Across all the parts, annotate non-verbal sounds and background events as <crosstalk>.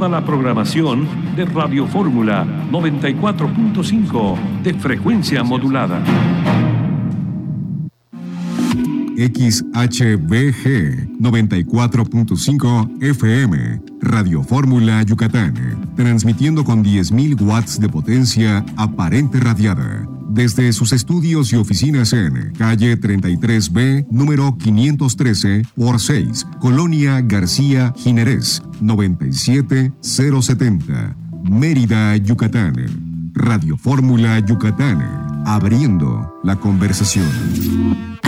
toda la programación de Radio Fórmula 94.5 de frecuencia modulada. XHBG 94.5 FM, Radio Fórmula Yucatán, transmitiendo con 10.000 watts de potencia aparente radiada. Desde sus estudios y oficinas en calle 33B, número 513 por 6, Colonia García Jinerés, 97070, Mérida, Yucatán. Radio Fórmula Yucatán, abriendo la conversación.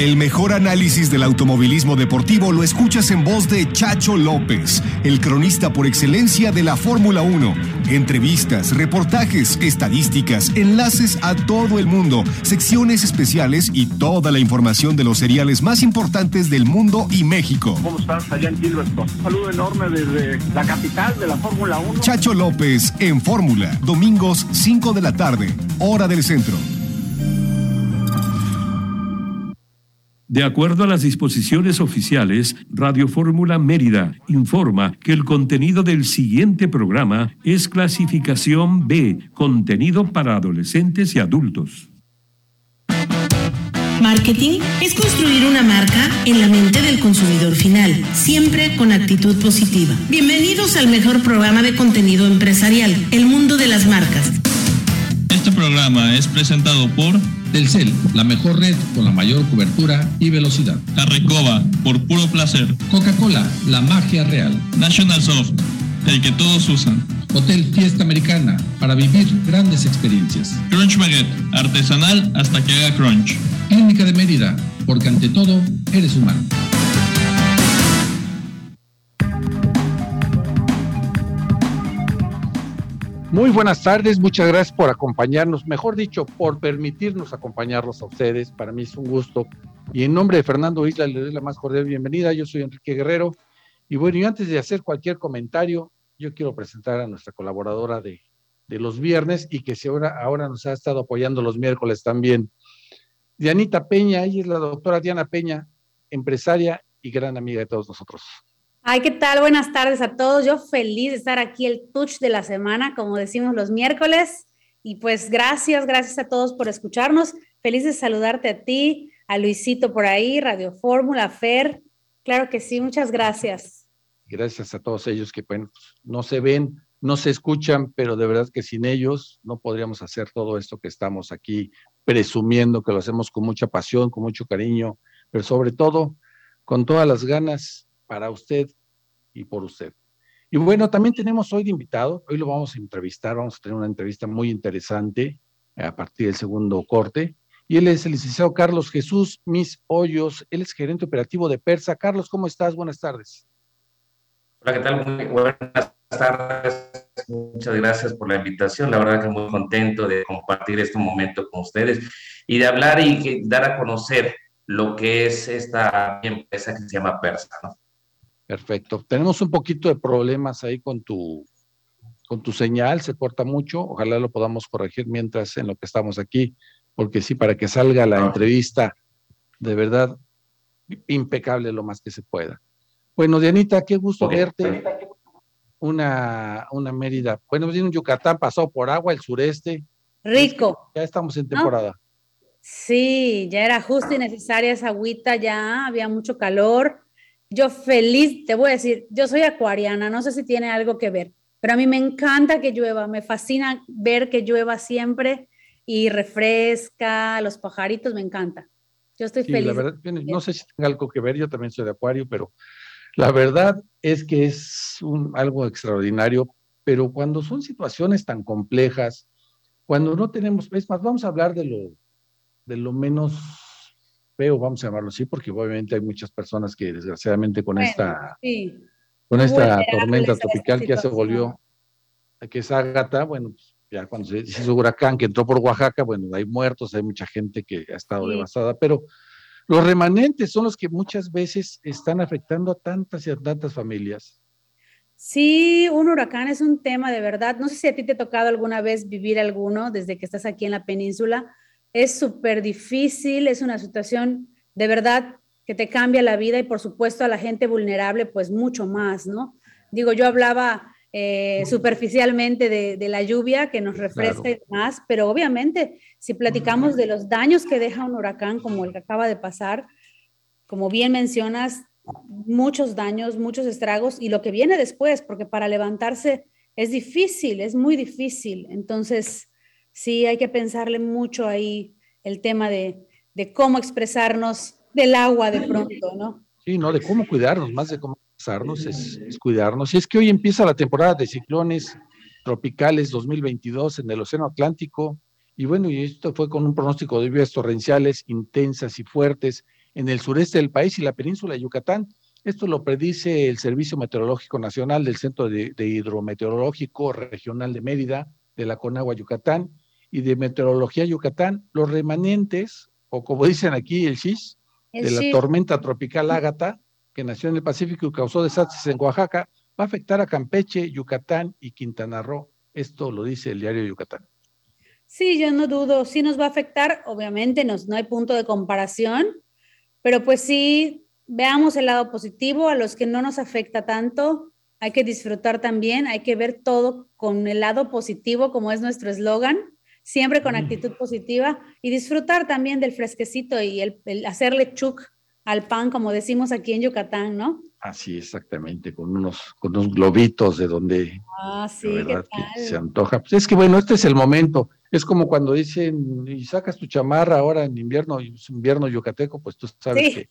El mejor análisis del automovilismo deportivo lo escuchas en voz de Chacho López, el cronista por excelencia de la Fórmula 1. Entrevistas, reportajes, estadísticas, enlaces a todo el mundo, secciones especiales y toda la información de los seriales más importantes del mundo y México. ¿Cómo estás allá en Gilberton? Un saludo enorme desde la capital de la Fórmula 1. Chacho López en Fórmula, domingos 5 de la tarde, hora del centro. De acuerdo a las disposiciones oficiales, Radio Fórmula Mérida informa que el contenido del siguiente programa es clasificación B, contenido para adolescentes y adultos. Marketing es construir una marca en la mente del consumidor final, siempre con actitud positiva. Bienvenidos al mejor programa de contenido empresarial, El Mundo de las Marcas. Este programa es presentado por Telcel, la mejor red con la mayor cobertura y velocidad. Carrecoba, por puro placer. Coca-Cola, la magia real. National Soft, el que todos usan. Hotel Fiesta Americana, para vivir grandes experiencias. Crunch Baguette, artesanal hasta que haga crunch. Clínica de Mérida, porque ante todo, eres humano. Muy buenas tardes, muchas gracias por acompañarnos, mejor dicho, por permitirnos acompañarlos a ustedes. Para mí es un gusto. Y en nombre de Fernando Isla le doy la más cordial bienvenida. Yo soy Enrique Guerrero. Y bueno, y antes de hacer cualquier comentario, yo quiero presentar a nuestra colaboradora de, los viernes y que ahora, ahora nos ha estado apoyando los miércoles también. Dianita Peña, ella es la doctora Diana Peña, empresaria y gran amiga de todos nosotros. Ay, ¿qué tal? Buenas tardes a todos. Yo feliz de estar aquí el touch de la semana, como decimos los miércoles. Y pues gracias, gracias a todos por escucharnos. Feliz de saludarte a ti, a Luisito por ahí, Radio Fórmula, Fer. Claro que sí, muchas gracias. Gracias a todos ellos que bueno, no se ven, no se escuchan, pero de verdad que sin ellos no podríamos hacer todo esto que estamos aquí presumiendo, que lo hacemos con mucha pasión, con mucho cariño, pero sobre todo con todas las ganas para usted y por usted. Y bueno, también tenemos hoy de invitado, hoy lo vamos a entrevistar, vamos a tener una entrevista muy interesante a partir del segundo corte. Y él es el licenciado Carlos Jesús Mis Hoyos, él es gerente operativo de Persa. Carlos, ¿cómo estás? Buenas tardes. Hola, ¿qué tal? Muy buenas tardes. Muchas gracias por la invitación. La verdad que muy contento de compartir este momento con ustedes y de hablar y dar a conocer lo que es esta empresa que se llama Persa. ¿no? Perfecto. Tenemos un poquito de problemas ahí con tu, con tu señal, se corta mucho. Ojalá lo podamos corregir mientras en lo que estamos aquí, porque sí, para que salga la entrevista, de verdad, impecable lo más que se pueda. Bueno, Dianita, qué gusto verte. Una, una Mérida. Bueno, viene un Yucatán pasó por agua, el sureste. Rico. Ya estamos en temporada. Sí, ya era justo y necesaria esa agüita, ya había mucho calor yo feliz, te voy a decir, yo soy acuariana, no sé si tiene algo que ver, pero a mí me encanta que llueva, me fascina ver que llueva siempre y refresca, los pajaritos, me encanta. Yo estoy feliz. La verdad, no sé si tenga algo que ver, yo también soy de acuario, pero la verdad es que es un, algo extraordinario, pero cuando son situaciones tan complejas, cuando no tenemos, es más, vamos a hablar de lo, de lo menos feo, vamos a llamarlo así, porque obviamente hay muchas personas que desgraciadamente con esta, con esta tormenta tropical que ya se volvió, que es Ágata, bueno, pues, ya cuando se hizo huracán que entró por Oaxaca, bueno, hay muertos, hay mucha gente que ha estado devastada, pero los remanentes son los que muchas veces están afectando a tantas y a tantas familias. Sí, un huracán es un tema de verdad. No sé si a ti te ha tocado alguna vez vivir alguno desde que estás aquí en la península. Es súper difícil, es una situación de verdad que te cambia la vida y por supuesto a la gente vulnerable pues mucho más, ¿no? Digo, yo hablaba eh, superficialmente de, la lluvia que nos refresca y demás, pero obviamente si platicamos de los daños que deja un huracán como el que acaba de pasar, como bien mencionas, muchos daños, muchos estragos y lo que viene después, porque para levantarse es difícil, es muy difícil. Entonces, sí hay que pensarle mucho ahí el tema de, de cómo expresarnos del agua de pronto, ¿no? Sí, no, de cómo cuidarnos, más de cómo es, cuidarnos. Y es que hoy empieza la temporada de ciclones tropicales 2022 en el Océano Atlántico. Y bueno, y esto fue con un pronóstico de lluvias torrenciales intensas y fuertes en el sureste del país y la península de Yucatán. Esto lo predice el Servicio Meteorológico Nacional del Centro de, Hidrometeorológico Regional de Mérida, de la Conagua Yucatán y de Meteorología Yucatán. Los remanentes, o como dicen aquí, el SHIS, de la tormenta tropical Ágata, que nació en el Pacífico y causó desastres en Oaxaca, va a afectar a Campeche, Yucatán y Quintana Roo. Esto lo dice el diario Yucatán. Sí, yo no dudo, sí nos va a afectar, obviamente no hay punto de comparación, pero pues sí, veamos el lado positivo, a los que no nos afecta tanto, hay que disfrutar también, hay que ver todo con el lado positivo, como es nuestro eslogan, siempre con mm. actitud positiva y disfrutar también del fresquecito y el, el hacerle chuk al pan, como decimos aquí en Yucatán, ¿no? Así, exactamente, con unos, con unos globitos de donde ah, sí, se antoja. Pues es que bueno, este es el momento. Es como cuando dicen, y sacas tu chamarra ahora en invierno, invierno yucateco, pues tú sabes que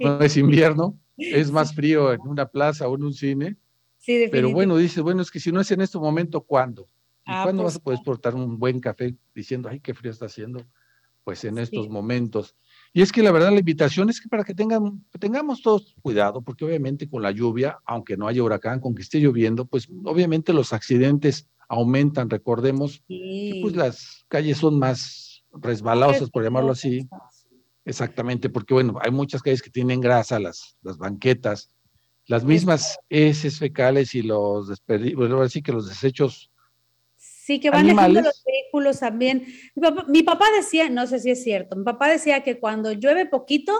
no es invierno, es más frío en una plaza o en un cine. Sí, Pero bueno, dice, bueno, es que si no es en este momento, ¿cuándo? ¿Y ah, cuándo pues vas a poder exportar un buen café diciendo, ay, qué frío está haciendo? Pues en estos momentos. Y es que la verdad la invitación es que para que tengan, tengamos todos cuidado, porque obviamente con la lluvia, aunque no haya huracán, con que esté lloviendo, pues obviamente los accidentes aumentan. Recordemos que pues las calles son más resbalosas, por llamarlo así. Exactamente, porque bueno, hay muchas calles que tienen grasa, las, las banquetas, las mismas heces fecales y los desperdicios, bueno, así que los desechos Sí, que van dejando los vehículos también. Mi papá, decía, no sé si es cierto, mi papá decía que cuando llueve poquito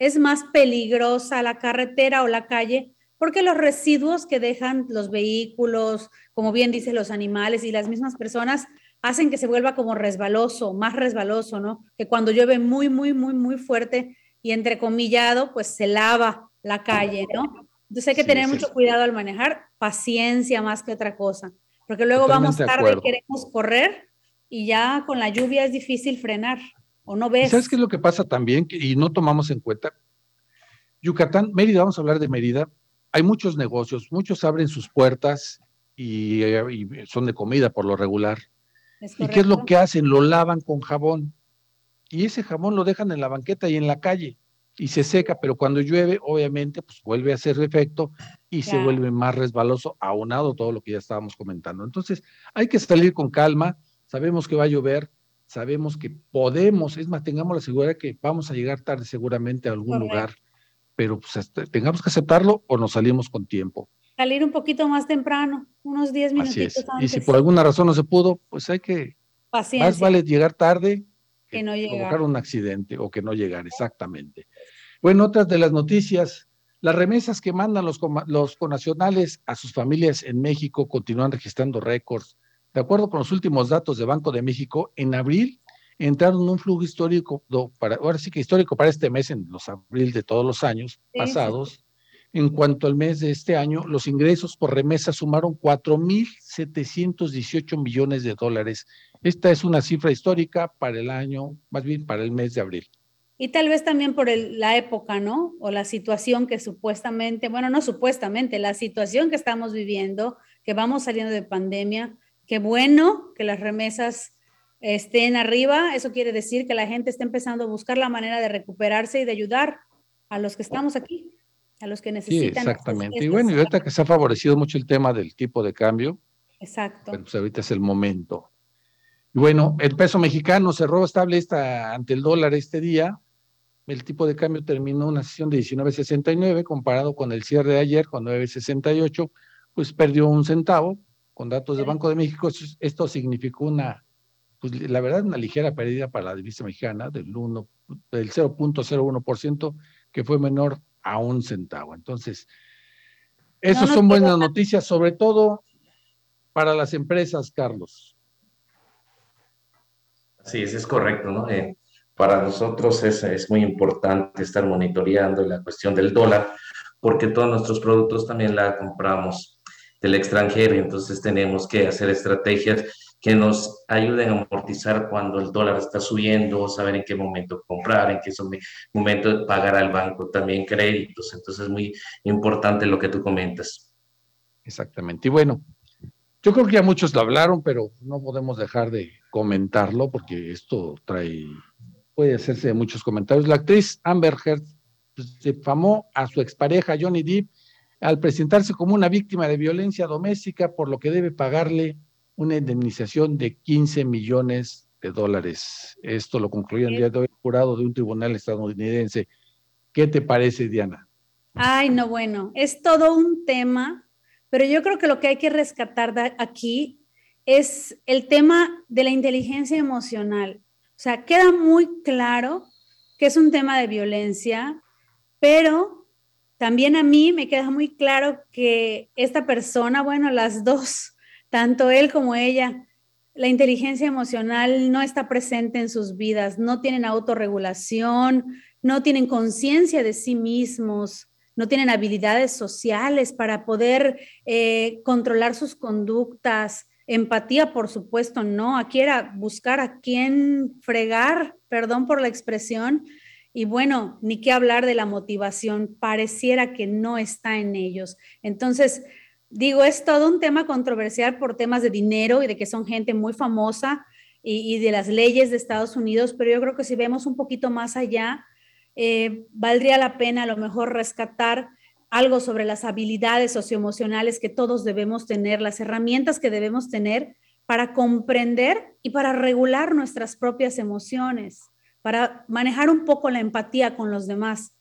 es más peligrosa la carretera o la calle porque los residuos que dejan los vehículos, como bien dicen los animales y las mismas personas, hacen que se vuelva como resbaloso, más resbaloso, ¿no? Que cuando llueve muy, muy, muy, muy fuerte y entrecomillado, pues se lava la calle, ¿no? Entonces hay que tener mucho cuidado al manejar, paciencia más que otra cosa porque luego vamos tarde y queremos correr y ya con la lluvia es difícil frenar o no ves. ¿Sabes qué es lo que pasa también y no tomamos en cuenta? Yucatán, Mérida, vamos a hablar de Mérida, hay muchos negocios, muchos abren sus puertas y, son de comida por lo regular. ¿Y qué es lo que hacen? Lo lavan con jabón y ese jabón lo dejan en la banqueta y en la calle y se seca, pero cuando llueve, obviamente, pues vuelve a hacer efecto y se vuelve más resbaloso, aunado todo lo que ya estábamos comentando. Entonces, hay que salir con calma, sabemos que va a llover, sabemos que podemos, es más, tengamos la seguridad que vamos a llegar tarde seguramente a algún lugar, pero pues este, tengamos que aceptarlo o nos salimos con tiempo. Salir un poquito más temprano, unos 10 minutos antes. Y si por alguna razón no se pudo, pues hay que, Paciencia. más vale llegar tarde que, no provocar un accidente o que no llegar, exactamente. Bueno, otras de las noticias, las remesas que mandan los, los conacionales a sus familias en México continúan registrando récords. De acuerdo con los últimos datos de Banco de México, en abril entraron un flujo histórico, para, ahora sí que histórico para este mes, en los abril de todos los años pasados, En cuanto al mes de este año, los ingresos por remesa sumaron 4.718 millones de dólares. Esta es una cifra histórica para el año, más bien para el mes de abril. Y tal vez también por el, la época, ¿no? O la situación que supuestamente, bueno, no supuestamente, la situación que estamos viviendo, que vamos saliendo de pandemia. Qué bueno que las remesas estén arriba. Eso quiere decir que la gente está empezando a buscar la manera de recuperarse y de ayudar a los que estamos aquí, a los que necesitan. Sí, exactamente. Y bueno, y ahorita que se ha favorecido mucho el tema del tipo de cambio. Exacto. pues ahorita es el momento. Y bueno, el peso mexicano cerró estable esta, ante el dólar este día. El tipo de cambio terminó una sesión de 19.69 comparado con el cierre de ayer con 9.68, pues perdió un centavo. Con datos del Banco de México, esto significó una, pues la verdad, una ligera pérdida para la divisa mexicana del, 1, del 0.01%, que fue menor a un centavo. Entonces, esas son buenas noticias, sobre todo para las empresas, Carlos. Sí, eso es correcto, ¿no? Eh, para nosotros es, es, muy importante estar monitoreando la cuestión del dólar, porque todos nuestros productos también la compramos del extranjero, entonces tenemos que hacer estrategias que nos ayuden a amortizar cuando el dólar está subiendo, saber en qué momento comprar, en qué momento pagar al banco también créditos. Entonces es muy importante lo que tú comentas. Exactamente. Y bueno, yo creo que ya muchos lo hablaron, pero no podemos dejar de comentarlo porque esto trae, puede hacerse muchos comentarios. La actriz Amber Heard pues, difamó a su expareja Johnny Depp al presentarse como una víctima de violencia doméstica, por lo que debe pagarle una indemnización de 15 millones de dólares. Esto lo concluyó el día de hoy el jurado de un tribunal estadounidense. ¿Qué te parece, Diana? Ay, no, bueno, es todo un tema, pero yo creo que lo que hay que rescatar aquí es el tema de la inteligencia emocional. O sea, queda muy claro que es un tema de violencia, pero también a mí me queda muy claro que esta persona, bueno, las dos, tanto él como ella, la inteligencia emocional no está presente en sus vidas, no tienen autorregulación, no tienen conciencia de sí mismos, no tienen habilidades sociales para poder eh, controlar sus conductas, empatía, por supuesto, no. Aquí era buscar a quién fregar, perdón por la expresión, y bueno, ni qué hablar de la motivación, pareciera que no está en ellos. Entonces, digo, es todo un tema controversial por temas de dinero y de que son gente muy famosa y, de las leyes de Estados Unidos, pero yo creo que si vemos un poquito más allá, eh, valdría la pena a lo mejor rescatar algo sobre las habilidades socioemocionales que todos debemos tener, las herramientas que debemos tener para comprender y para regular nuestras propias emociones para manejar un poco la empatía con los demás.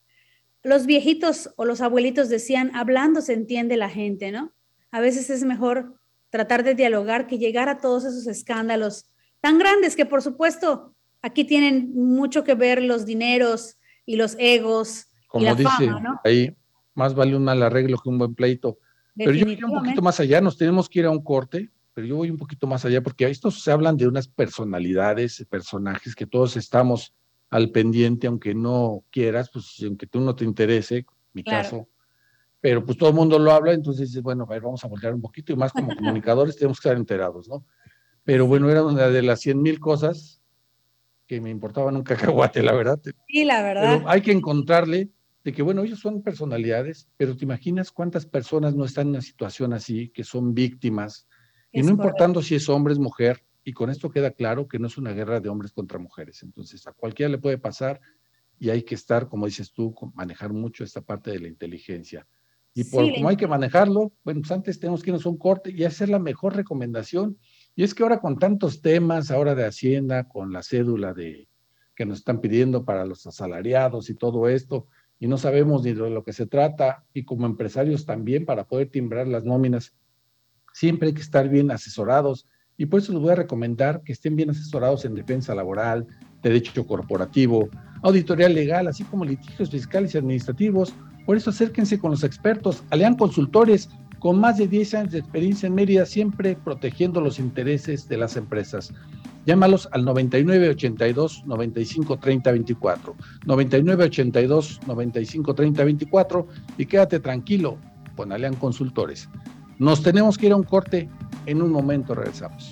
Los viejitos o los abuelitos decían, hablando se entiende la gente, ¿no? A veces es mejor tratar de dialogar que llegar a todos esos escándalos tan grandes que por supuesto aquí tienen mucho que ver los dineros y los egos. Como y la dice fama, ¿no? ahí, más vale un mal arreglo que un buen pleito. Pero yo voy un poquito más allá, nos tenemos que ir a un corte, pero yo voy un poquito más allá porque estos se hablan de unas personalidades, personajes que todos estamos al pendiente, aunque no quieras, pues aunque tú no te interese, mi Claro. caso, pero pues todo el mundo lo habla, entonces dices, bueno, a ver, vamos a voltear un poquito y más como <laughs> comunicadores tenemos que estar enterados, ¿no? Pero bueno, era una de las cien mil cosas que me importaban un cacahuate, la verdad. Sí, la verdad. Pero hay que encontrarle de que, bueno, ellos son personalidades, pero te imaginas cuántas personas no están en una situación así, que son víctimas, y Es no importando si es hombre, es mujer, y con esto queda claro que no es una guerra de hombres contra mujeres. Entonces, a cualquiera le puede pasar y hay que estar, como dices tú, manejar mucho esta parte de la inteligencia. Y por Sí, como hay que manejarlo, bueno, pues antes tenemos que irnos a un corte y hacer la mejor recomendación. Y es que ahora con tantos temas, ahora de Hacienda, con la cédula de que nos están pidiendo para los asalariados y todo esto, y no sabemos ni de lo que se trata, y como empresarios también para poder timbrar las nóminas, siempre hay que estar bien asesorados. Y por eso les voy a recomendar que estén bien asesorados en defensa laboral, derecho corporativo, auditoría legal, así como litigios fiscales y administrativos. Por eso acérquense con los expertos, Alean Consultores, con más de 10 años de experiencia en Mérida, siempre protegiendo los intereses de las empresas. Llámalos al 99 82 95 30 24. 99 82 95 30 24 y quédate tranquilo con Alean Consultores. Nos tenemos que ir a un corte. En un momento regresamos.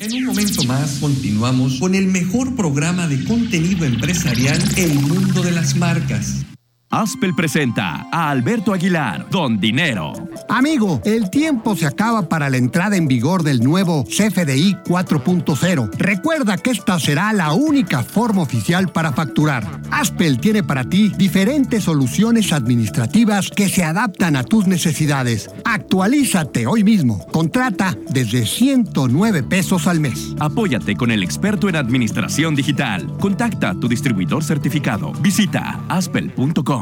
En un momento más continuamos con el mejor programa de contenido empresarial El Mundo de las Marcas. Aspel presenta a Alberto Aguilar, Don Dinero. Amigo, el tiempo se acaba para la entrada en vigor del nuevo CFDI 4.0. Recuerda que esta será la única forma oficial para facturar. Aspel tiene para ti diferentes soluciones administrativas que se adaptan a tus necesidades. Actualízate hoy mismo. Contrata desde 109 pesos al mes. Apóyate con el experto en administración digital. Contacta a tu distribuidor certificado. Visita aspel.com.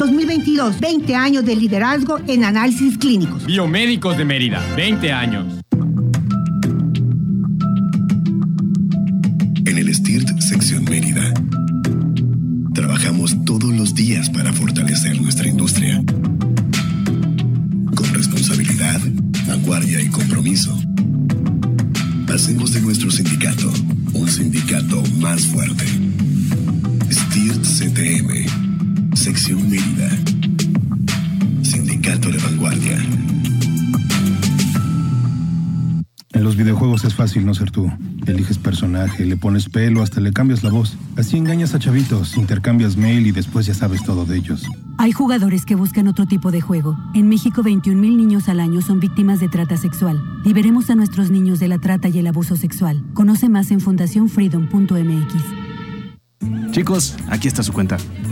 2022, 20 años de liderazgo en análisis clínicos. Biomédicos de Mérida, 20 años. En el STIRT Sección Mérida, trabajamos todos los días para fortalecer nuestra industria. Con responsabilidad, vanguardia y compromiso. Hacemos de nuestro sindicato un sindicato más fuerte. STIRT CTM Sección Mérida. Sindicato de Vanguardia. En los videojuegos es fácil no ser tú. Eliges personaje, le pones pelo, hasta le cambias la voz. Así engañas a chavitos, intercambias mail y después ya sabes todo de ellos. Hay jugadores que buscan otro tipo de juego. En México, 21 mil niños al año son víctimas de trata sexual. Liberemos a nuestros niños de la trata y el abuso sexual. Conoce más en fundacionfreedom.mx. Chicos, aquí está su cuenta.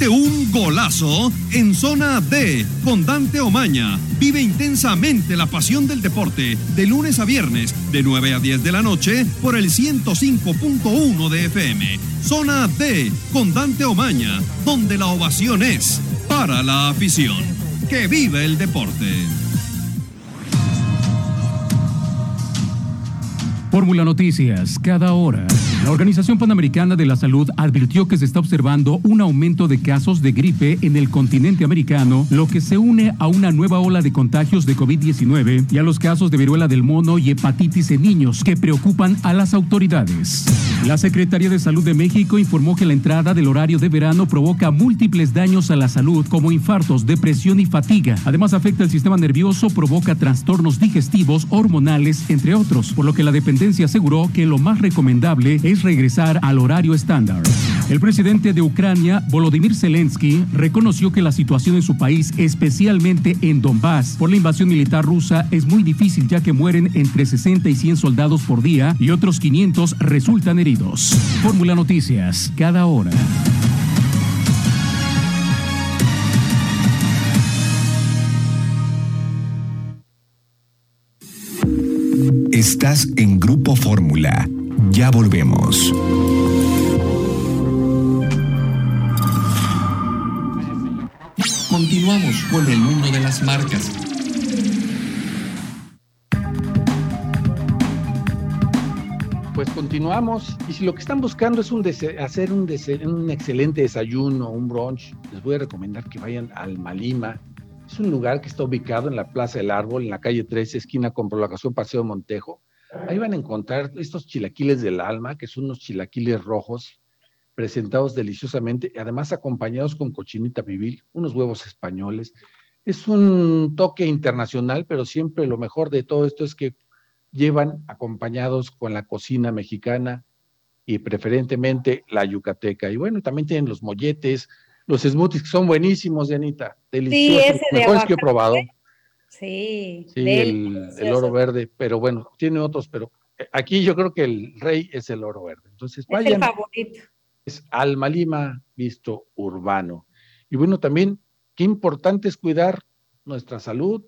Un golazo en zona D con Dante Omaña. Vive intensamente la pasión del deporte de lunes a viernes de 9 a 10 de la noche por el 105.1 de FM. Zona D con Dante Omaña, donde la ovación es para la afición. Que vive el deporte. Fórmula Noticias, cada hora. La Organización Panamericana de la Salud advirtió que se está observando un aumento de casos de gripe en el continente americano, lo que se une a una nueva ola de contagios de COVID-19 y a los casos de viruela del mono y hepatitis en niños que preocupan a las autoridades. La Secretaría de Salud de México informó que la entrada del horario de verano provoca múltiples daños a la salud, como infartos, depresión y fatiga. Además, afecta el sistema nervioso, provoca trastornos digestivos, hormonales, entre otros, por lo que la dependencia aseguró que lo más recomendable es regresar al horario estándar. El presidente de Ucrania, Volodymyr Zelensky, reconoció que la situación en su país, especialmente en Donbass, por la invasión militar rusa, es muy difícil ya que mueren entre 60 y 100 soldados por día y otros 500 resultan heridos. Fórmula Noticias, cada hora. Estás en Grupo Fórmula. Ya volvemos. Continuamos con el mundo de las marcas. Pues continuamos. Y si lo que están buscando es un hacer un, un excelente desayuno, un brunch, les voy a recomendar que vayan al Malima es un lugar que está ubicado en la Plaza del Árbol, en la calle 13, esquina con prolongación Paseo Montejo. Ahí van a encontrar estos chilaquiles del alma, que son unos chilaquiles rojos, presentados deliciosamente, y además acompañados con cochinita pibil, unos huevos españoles. Es un toque internacional, pero siempre lo mejor de todo esto es que llevan acompañados con la cocina mexicana y preferentemente la yucateca. Y bueno, también tienen los molletes, los smoothies son buenísimos, Janita. Deliciosos. Sí, ese Mejores que he probado. Sí. Sí, el, oro verde, pero bueno, tiene otros, pero eh, aquí yo creo que el rey es el oro verde. Entonces, vayan. Es el favorito. Es Alma Lima visto urbano. Y bueno, también, qué importante es cuidar nuestra salud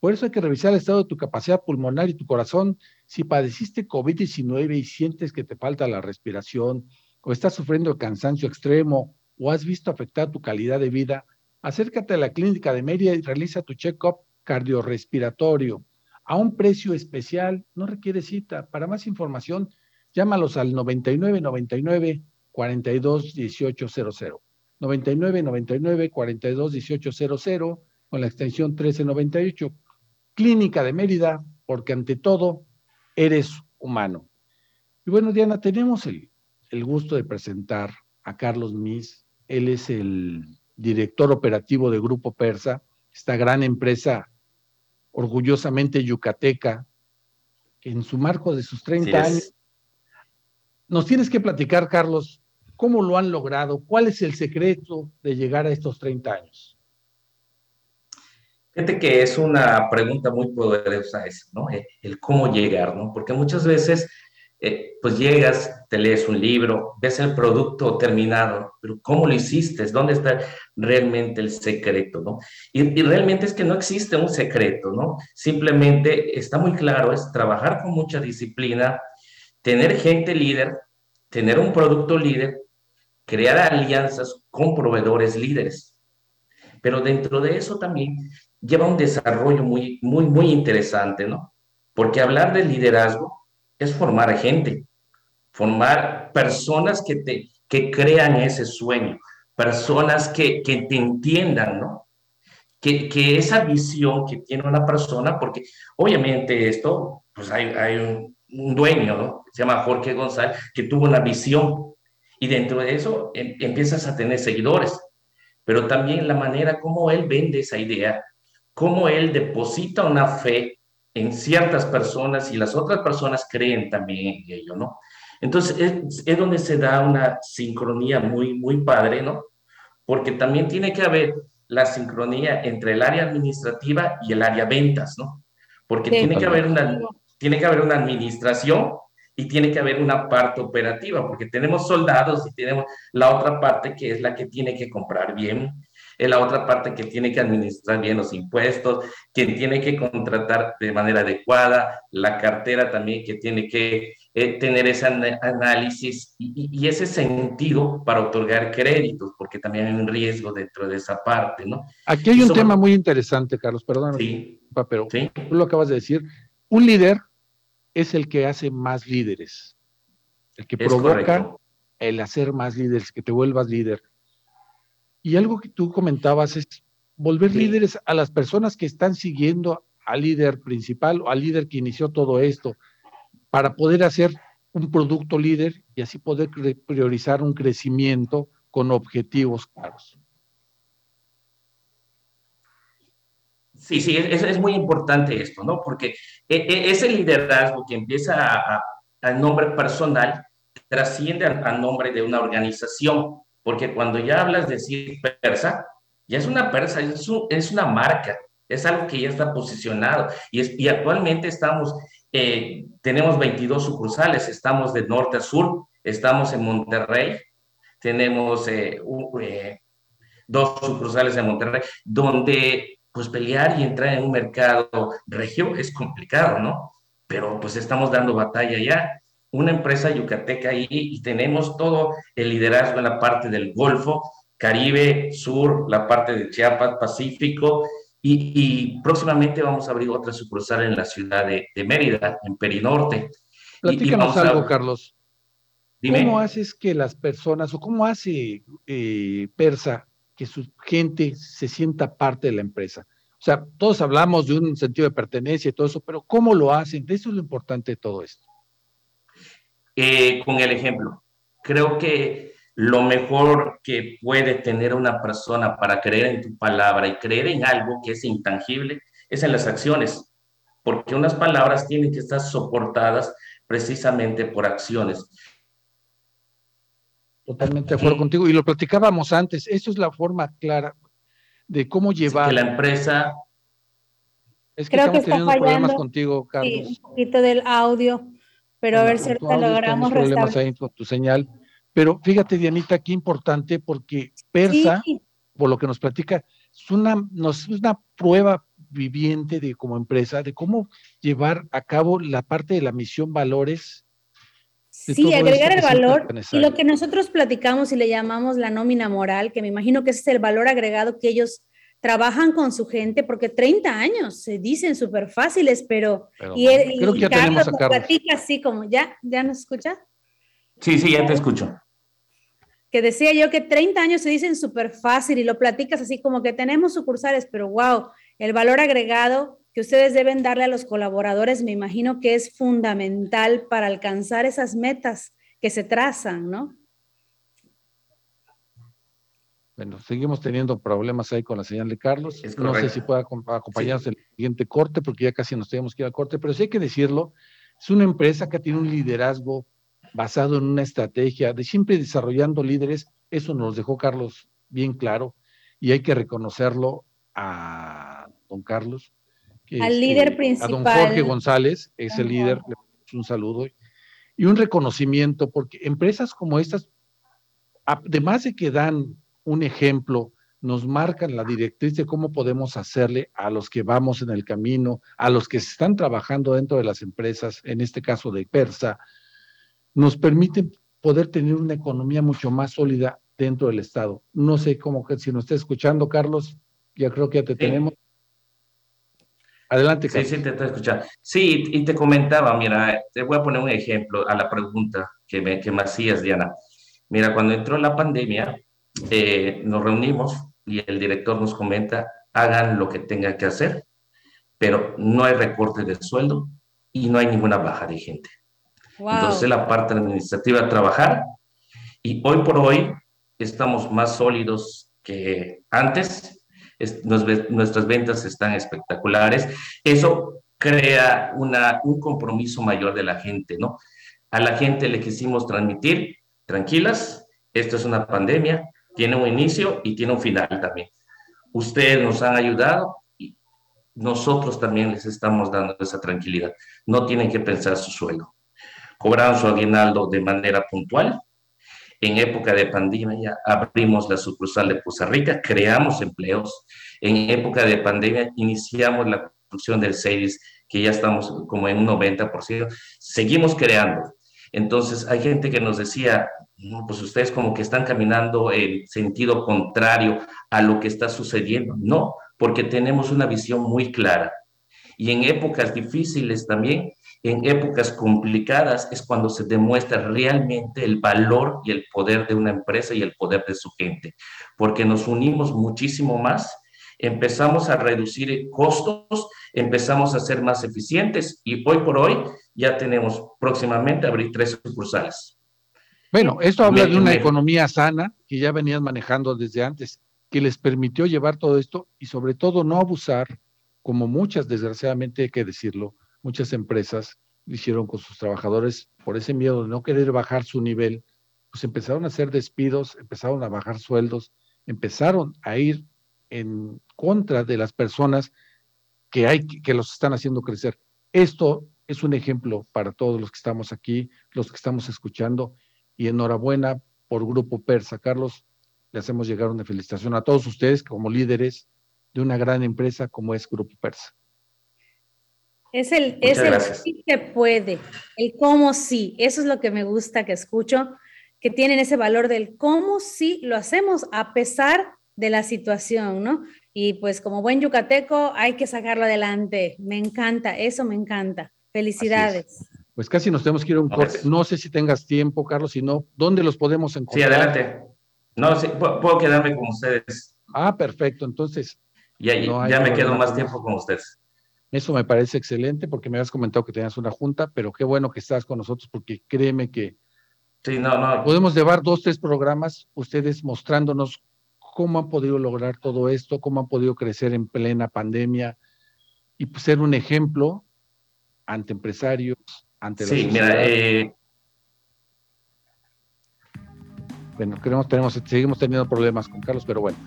Por eso hay que revisar el estado de tu capacidad pulmonar y tu corazón. Si padeciste COVID-19 y sientes que te falta la respiración, o estás sufriendo cansancio extremo, o has visto afectar tu calidad de vida, acércate a la clínica de Mérida y realiza tu check-up cardiorrespiratorio a un precio especial. No requiere cita. Para más información, llámalos al 99 99 42 18 00. 99 99 42 18 00 con la extensión 1398. Clínica de Mérida, porque ante todo eres humano. Y bueno, Diana, tenemos el, el gusto de presentar a Carlos Mis. Él es el director operativo de Grupo Persa, esta gran empresa orgullosamente yucateca, que en su marco de sus 30 años. Nos tienes que platicar, Carlos, cómo lo han logrado, cuál es el secreto de llegar a estos 30 años. Fíjate que es una pregunta muy poderosa esa, ¿no? El, cómo llegar, ¿no? Porque muchas veces, eh, pues llegas, te lees un libro, ves el producto terminado, pero ¿cómo lo hiciste? ¿Dónde está realmente el secreto, ¿no? Y, y realmente es que no existe un secreto, ¿no? Simplemente está muy claro, es trabajar con mucha disciplina, tener gente líder, tener un producto líder, crear alianzas con proveedores líderes. Pero dentro de eso también lleva un desarrollo muy, muy, muy interesante, ¿no? Porque hablar de liderazgo es formar gente, formar personas que, te, que crean ese sueño, personas que, que te entiendan, ¿no? Que, que, esa visión que tiene una persona, porque obviamente esto, pues hay, hay un, un, dueño, ¿no? Se llama Jorge González, que tuvo una visión y dentro de eso em, empiezas a tener seguidores, pero también la manera como él vende esa idea, cómo él deposita una fe en ciertas personas y las otras personas creen también en ello, ¿no? Entonces es, donde se da una sincronía muy, muy padre, ¿no? Porque también tiene que haber la sincronía entre el área administrativa y el área ventas, ¿no? Porque tiene, que haber una, tiene que haber una administración y tiene que haber una parte operativa, porque tenemos soldados y tenemos la otra parte que es la que tiene que comprar bien, es la otra parte que tiene que administrar bien los impuestos, quien tiene que contratar de manera adecuada, la cartera también que tiene que eh, tener ese análisis y, y, ese sentido para otorgar créditos, porque también hay un riesgo dentro de esa parte, ¿no? Aquí hay un tema muy interesante, Carlos, perdón, sí, pero ¿sí? tú lo acabas de decir. Un líder es el que hace más líderes, el que es provoca correcto. el hacer más líderes, que te vuelvas líder. Y algo que tú comentabas es volver sí. líderes a las personas que están siguiendo al líder principal o al líder que inició todo esto, para poder hacer un producto líder y así poder priorizar un crecimiento con objetivos claros. Sí, sí, es, es, muy importante esto, ¿no? Porque ese liderazgo que empieza a, a, a nombre personal trasciende al nombre de una organización porque cuando ya hablas de decir persa, ya es una persa, es, un, es una marca, es algo que ya está posicionado. Y, actualmente estamos, eh, tenemos 22 sucursales, estamos de norte a sur, estamos en Monterrey, tenemos eh, eh, dos sucursales en Monterrey, donde pues pelear y entrar en un mercado regio es complicado, ¿no? Pero pues estamos dando batalla ya una empresa yucateca ahí y tenemos todo el liderazgo en la parte del Golfo, Caribe, Sur, la parte de Chiapas, Pacífico, y, y próximamente vamos a abrir otra sucursal en la ciudad de, de Mérida, en Perinorte. Platícanos y, y algo, a... Carlos. Dime. ¿Cómo haces que las personas, o cómo hace eh, Persa que su gente se sienta parte de la empresa? O sea, todos hablamos de un sentido de pertenencia y todo eso, pero ¿cómo lo hacen? Eso es lo importante de todo esto eh, con el ejemplo. Creo que lo mejor que puede tener una persona para creer en tu palabra y creer en algo que es intangible es en las acciones, porque unas palabras tienen que estar soportadas precisamente por acciones. Totalmente de acuerdo contigo. Y lo platicábamos antes. Eso es la forma clara de cómo llevar. que la empresa. Es que Creo estamos que teniendo fallando, problemas contigo, Carlos. Sí, un poquito del audio pero a ver si ahorita logramos problemas ahí con tu señal. Pero fíjate, Dianita, qué importante porque Persa, sí. por lo que nos platica, es una, nos, es una prueba viviente de como empresa, de cómo llevar a cabo la parte de la misión valores. Sí, agregar el valor y lo que nosotros platicamos y le llamamos la nómina moral, que me imagino que ese es el valor agregado que ellos trabajan con su gente, porque 30 años se dicen súper fáciles, pero, y, creo que ya Carlos, a Carlos. platica así como, ¿ya? ¿Ya nos escucha? Sí, sí, ya te escucho que decía yo que 30 años se dicen súper fácil y lo platicas así como que tenemos sucursales, pero wow, el valor agregado que ustedes deben darle a los colaboradores, me imagino que es fundamental para alcanzar esas metas que se trazan, ¿no? Bueno, seguimos teniendo problemas ahí con la señal de Carlos. no sé si pueda acompañarnos en el siguiente corte, porque ya casi nos tenemos que ir al corte, pero sí hay que decirlo, es una empresa que tiene un liderazgo basado en una estrategia de siempre desarrollando líderes. Eso nos dejó Carlos bien claro y hay que reconocerlo a don Carlos. Al líder principal. A don Jorge González, es el líder, le un saludo y un reconocimiento, porque empresas como estas, además de que dan un ejemplo, nos marcan la directriz de cómo podemos hacerle a los que vamos en el camino, a los que están trabajando dentro de las empresas, en este caso de Persa, nos permite poder tener una economía mucho más sólida dentro del Estado. No sé cómo, si nos está escuchando, Carlos, ya creo que ya te tenemos. Adelante, Carlos. Sí, sí, te estoy escuchando. Sí, y te comentaba, mira, te voy a poner un ejemplo a la pregunta que me, que me hacías, Diana. Mira, cuando entró la pandemia, eh, nos reunimos y el director nos comenta, hagan lo que tengan que hacer, pero no hay recorte de sueldo y no hay ninguna baja de gente. Entonces la parte administrativa a trabajar y hoy por hoy estamos más sólidos que antes. nuestras ventas están espectaculares. Eso crea una, un compromiso mayor de la gente, ¿no? A la gente le quisimos transmitir, tranquilas, esto es una pandemia, tiene un inicio y tiene un final también. Ustedes nos han ayudado y nosotros también les estamos dando esa tranquilidad. No tienen que pensar su suelo cobraron su aguinaldo de manera puntual. En época de pandemia abrimos la sucursal de Poza Rica, creamos empleos. En época de pandemia iniciamos la construcción del CEDIS, que ya estamos como en un 90%. Seguimos creando. Entonces hay gente que nos decía, pues ustedes como que están caminando en sentido contrario a lo que está sucediendo. No, porque tenemos una visión muy clara. Y en épocas difíciles también en épocas complicadas es cuando se demuestra realmente el valor y el poder de una empresa y el poder de su gente, porque nos unimos muchísimo más, empezamos a reducir costos, empezamos a ser más eficientes y hoy por hoy ya tenemos próximamente abrir tres sucursales. Bueno, esto habla de una economía sana que ya venían manejando desde antes, que les permitió llevar todo esto y sobre todo no abusar, como muchas, desgraciadamente hay que decirlo, muchas empresas hicieron con sus trabajadores por ese miedo de no querer bajar su nivel, pues empezaron a hacer despidos, empezaron a bajar sueldos, empezaron a ir en contra de las personas que hay que los están haciendo crecer. Esto es un ejemplo para todos los que estamos aquí, los que estamos escuchando y enhorabuena por Grupo Persa. Carlos, le hacemos llegar una felicitación a todos ustedes como líderes de una gran empresa como es Grupo Persa. Es el, es el sí que puede, el cómo sí. Eso es lo que me gusta que escucho, que tienen ese valor del cómo sí lo hacemos a pesar de la situación, ¿no? Y pues como buen yucateco hay que sacarlo adelante. Me encanta, eso me encanta. Felicidades. Pues casi nos tenemos que ir a un corte. No sé si tengas tiempo, Carlos, si no, ¿dónde los podemos encontrar? Sí, adelante. No, sí, puedo quedarme con ustedes. Ah, perfecto. Entonces. Ya, ya me quedo más tiempo con ustedes. Eso me parece excelente porque me habías comentado que tenías una junta, pero qué bueno que estás con nosotros porque créeme que sí, no, no. podemos llevar dos, tres programas, ustedes mostrándonos cómo han podido lograr todo esto, cómo han podido crecer en plena pandemia y pues, ser un ejemplo ante empresarios, ante sí, mira, eh... Bueno, queremos, tenemos, seguimos teniendo problemas con Carlos, pero bueno.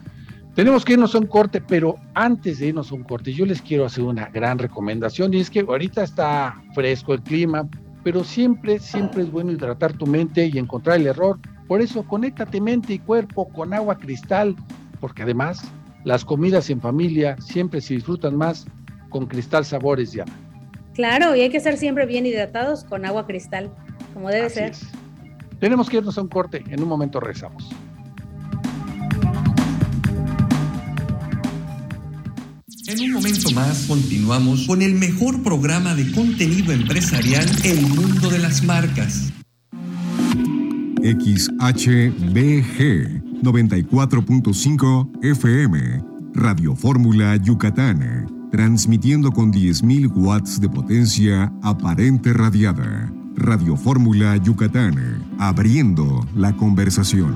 Tenemos que irnos a un corte, pero antes de irnos a un corte, yo les quiero hacer una gran recomendación y es que ahorita está fresco el clima, pero siempre, siempre es bueno hidratar tu mente y encontrar el error. Por eso, conéctate mente y cuerpo con agua cristal, porque además las comidas en familia siempre se disfrutan más con cristal sabores ya. Claro, y hay que ser siempre bien hidratados con agua cristal, como debe ser. Tenemos que irnos a un corte, en un momento rezamos. En un momento más continuamos con el mejor programa de contenido empresarial El Mundo de las Marcas. XHBG 94.5 FM Radio Fórmula Yucatán, transmitiendo con 10.000 watts de potencia aparente radiada. Radio Fórmula Yucatán, abriendo la conversación.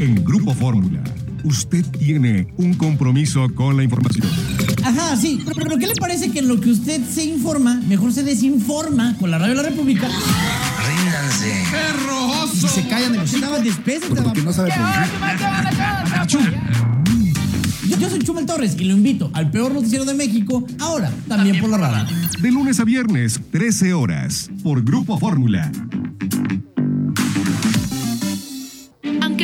En Grupo Fórmula, usted tiene un compromiso con la información. Ajá, sí, pero, pero, ¿qué le parece que en lo que usted se informa, mejor se desinforma con la radio de la República? Ríndanse. Y se callan de los estaban despeses. Porque no sabe. Yo, yo soy Chumel Torres y lo invito al peor noticiero de México, ahora también por la radio. De lunes a viernes, 13 horas, por Grupo Fórmula.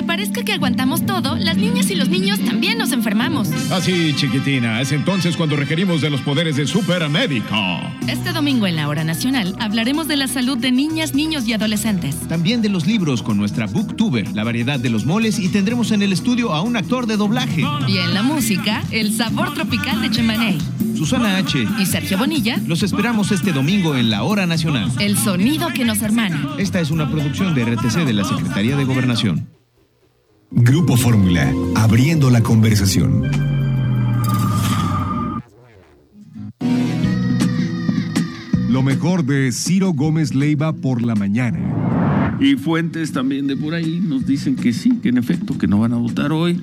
Parezca que aguantamos todo, las niñas y los niños también nos enfermamos. Así, chiquitina, es entonces cuando requerimos de los poderes de Supermédico. Este domingo en la Hora Nacional hablaremos de la salud de niñas, niños y adolescentes. También de los libros con nuestra Booktuber, la variedad de los moles y tendremos en el estudio a un actor de doblaje. Y en la música, el sabor tropical de Chemaney. Susana H. y Sergio Bonilla. Los esperamos este domingo en la Hora Nacional. El sonido que nos hermana. Esta es una producción de RTC de la Secretaría de Gobernación. Grupo Fórmula, abriendo la conversación. Lo mejor de Ciro Gómez Leiva por la mañana. Y fuentes también de por ahí nos dicen que sí, que en efecto, que no van a votar hoy.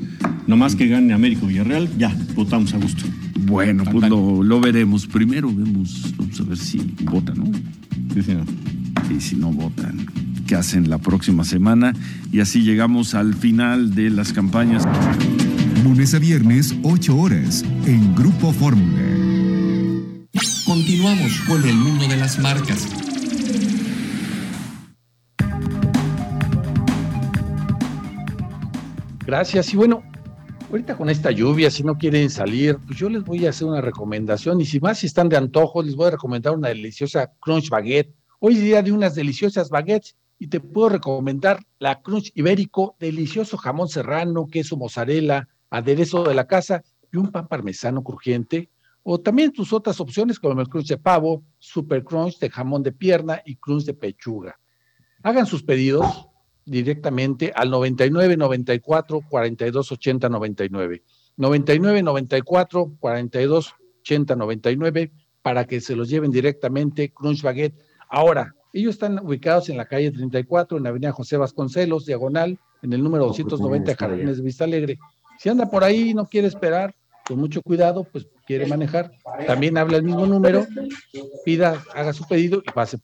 Nomás que gane Américo Villarreal, ya, votamos a gusto. Bueno, pues lo, lo, veremos. Primero vemos, vamos a ver si votan, ¿no? Sí, señor. Y si no votan, ¿qué hacen la próxima semana? Y así llegamos al final de las campañas. Lunes a viernes, 8 horas, en Grupo Fórmula. Continuamos con el mundo de las marcas. Gracias. Y bueno, ahorita con esta lluvia, si no quieren salir, pues yo les voy a hacer una recomendación. Y si más si están de antojo, les voy a recomendar una deliciosa Crunch Baguette. Hoy es día de unas deliciosas baguettes y te puedo recomendar la Crunch Ibérico, delicioso jamón serrano, queso mozzarella, aderezo de la casa y un pan parmesano crujiente. O también tus otras opciones como el crunch de pavo, super crunch de jamón de pierna y crunch de pechuga. Hagan sus pedidos directamente al 99 94 42 80 99. 99 94 42 80 99 para que se los lleven directamente Crunch Baguette. Ahora, ellos están ubicados en la calle 34, en la avenida José Vasconcelos, diagonal, en el número 290 Jardines de Vista Alegre. Si anda por ahí y no quiere esperar, con mucho cuidado, pues quiere manejar, también habla el mismo número, pida, haga su pedido y pase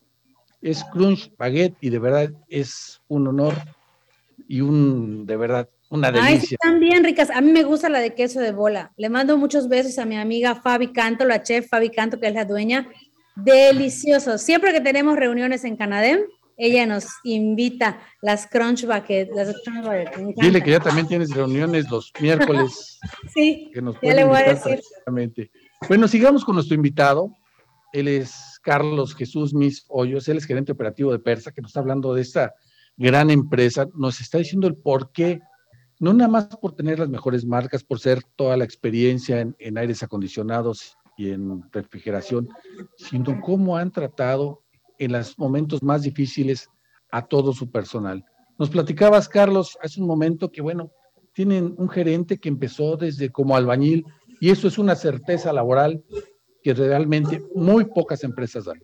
es crunch baguette y de verdad es un honor y un, de verdad, una delicia. Ay, están bien ricas. A mí me gusta la de queso de bola. Le mando muchos besos a mi amiga Fabi Canto, la chef Fabi Canto, que es la dueña. Delicioso. Siempre que tenemos reuniones en Canadá, ella nos invita las crunch baguette. Las crunch baguette. Dile que ya también tienes reuniones los miércoles. <laughs> sí, que nos ya le voy a decir. Bueno, sigamos con nuestro invitado. Él es Carlos Jesús Mis Hoyos, él es gerente operativo de Persa, que nos está hablando de esta gran empresa, nos está diciendo el por qué, no nada más por tener las mejores marcas, por ser toda la experiencia en, en aires acondicionados y en refrigeración, sino cómo han tratado en los momentos más difíciles a todo su personal. Nos platicabas, Carlos, hace un momento que, bueno, tienen un gerente que empezó desde como albañil y eso es una certeza laboral que realmente muy pocas empresas dan.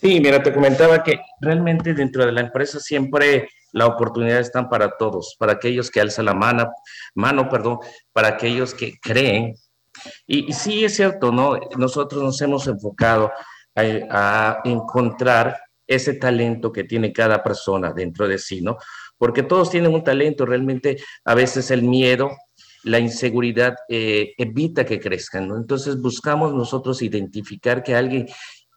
Sí, mira, te comentaba que realmente dentro de la empresa siempre la oportunidad está para todos, para aquellos que alzan la mano, mano, perdón, para aquellos que creen. Y, sí es cierto, ¿no? Nosotros nos hemos enfocado a, a encontrar ese talento que tiene cada persona dentro de sí, ¿no? Porque todos tienen un talento, realmente a veces el miedo, la inseguridad eh, evita que crezcan, ¿no? Entonces buscamos nosotros identificar que alguien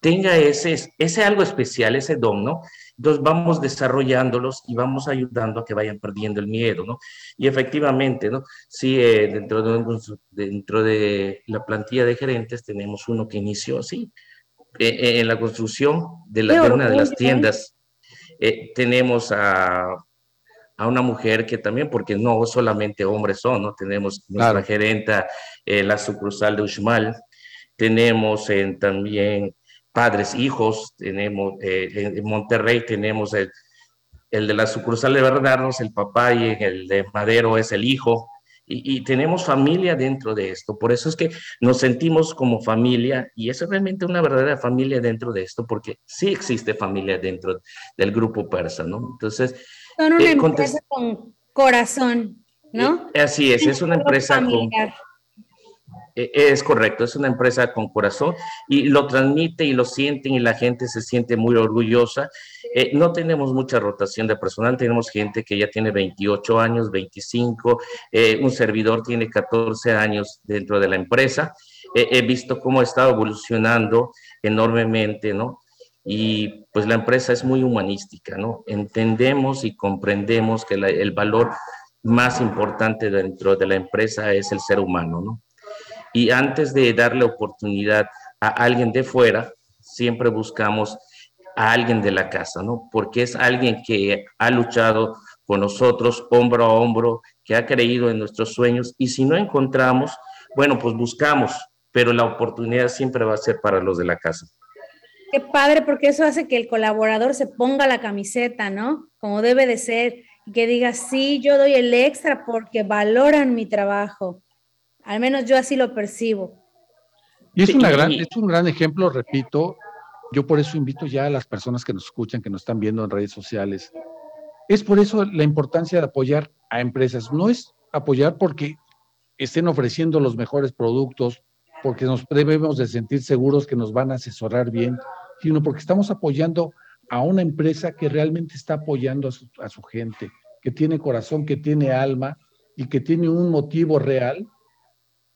tenga ese, ese algo especial, ese don, ¿no? Entonces vamos desarrollándolos y vamos ayudando a que vayan perdiendo el miedo, ¿no? Y efectivamente, ¿no? Sí, eh, dentro, de, dentro de la plantilla de gerentes tenemos uno que inició así, eh, en la construcción de, la, de una de las tiendas. tenemos a a una mujer que también, porque no solamente hombres son, ¿no? Tenemos nuestra gerenta, eh, la sucursal de Uxmal, tenemos en, también padres, hijos, tenemos eh, en Monterrey tenemos el, el de la sucursal de Bernardos, el papá, y el de Madero es el hijo, y, y, tenemos familia dentro de esto. Por eso es que nos sentimos como familia y es realmente una verdadera familia dentro de esto, porque sí existe familia dentro del grupo persa, ¿no? Entonces, son una empresa con corazón, ¿no? Eh, así es, es una empresa con... Eh, es correcto, es una empresa con corazón y lo transmite y lo sienten y la gente se siente muy orgullosa. Eh, no tenemos mucha rotación de personal, tenemos gente que ya tiene 28 años, 25, un servidor tiene 14 años dentro de la empresa. he visto cómo ha estado evolucionando enormemente, ¿no? y pues la empresa es muy humanística, ¿no? Entendemos y comprendemos que el valor más importante dentro de la empresa es el ser humano, ¿no? Y antes de darle oportunidad a alguien de fuera, siempre buscamos a alguien de la casa, ¿no? Porque es alguien que ha luchado con nosotros hombro a hombro, que ha creído en nuestros sueños y si no encontramos, bueno, pues buscamos, pero la oportunidad siempre va a ser para los de la casa. Qué padre, porque eso hace que el colaborador se ponga la camiseta, ¿no? Como debe de ser, y que diga, sí, yo doy el extra porque valoran mi trabajo. Al menos yo así lo percibo. Y es, una gran, es un gran ejemplo, repito, yo por eso invito ya a las personas que nos escuchan, que nos están viendo en redes sociales. Es por eso la importancia de apoyar a empresas. No es apoyar porque estén ofreciendo los mejores productos, porque nos debemos de sentir seguros que nos van a asesorar bien, sino porque estamos apoyando a una empresa que realmente está apoyando a su, gente, que tiene corazón, que tiene alma y que tiene un motivo real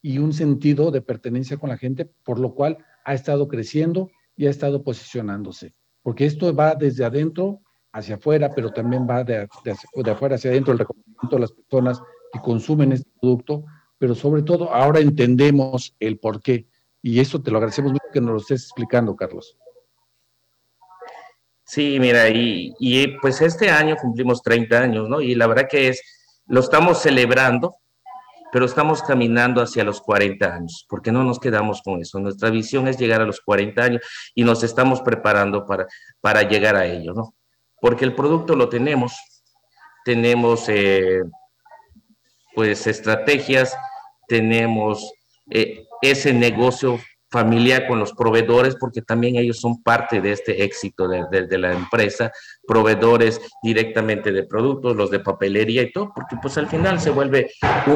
y un sentido de pertenencia con la gente, por lo cual ha estado creciendo y ha estado posicionándose. Porque esto va desde adentro hacia afuera, pero también va de, de, afuera hacia adentro el reconocimiento de las personas que consumen este producto, pero sobre todo ahora entendemos el por qué. Y eso te lo agradecemos mucho que nos lo estés explicando, Carlos. Sí, mira, y, y, pues este año cumplimos 30 años, ¿no? Y la verdad que es, lo estamos celebrando, pero estamos caminando hacia los 40 años, porque no nos quedamos con eso. Nuestra visión es llegar a los 40 años y nos estamos preparando para, para llegar a ello, ¿no? Porque el producto lo tenemos, tenemos eh, pues estrategias, tenemos eh, ese negocio familiar con los proveedores, porque también ellos son parte de este éxito de, la empresa, proveedores directamente de productos, los de papelería y todo, porque pues al final se vuelve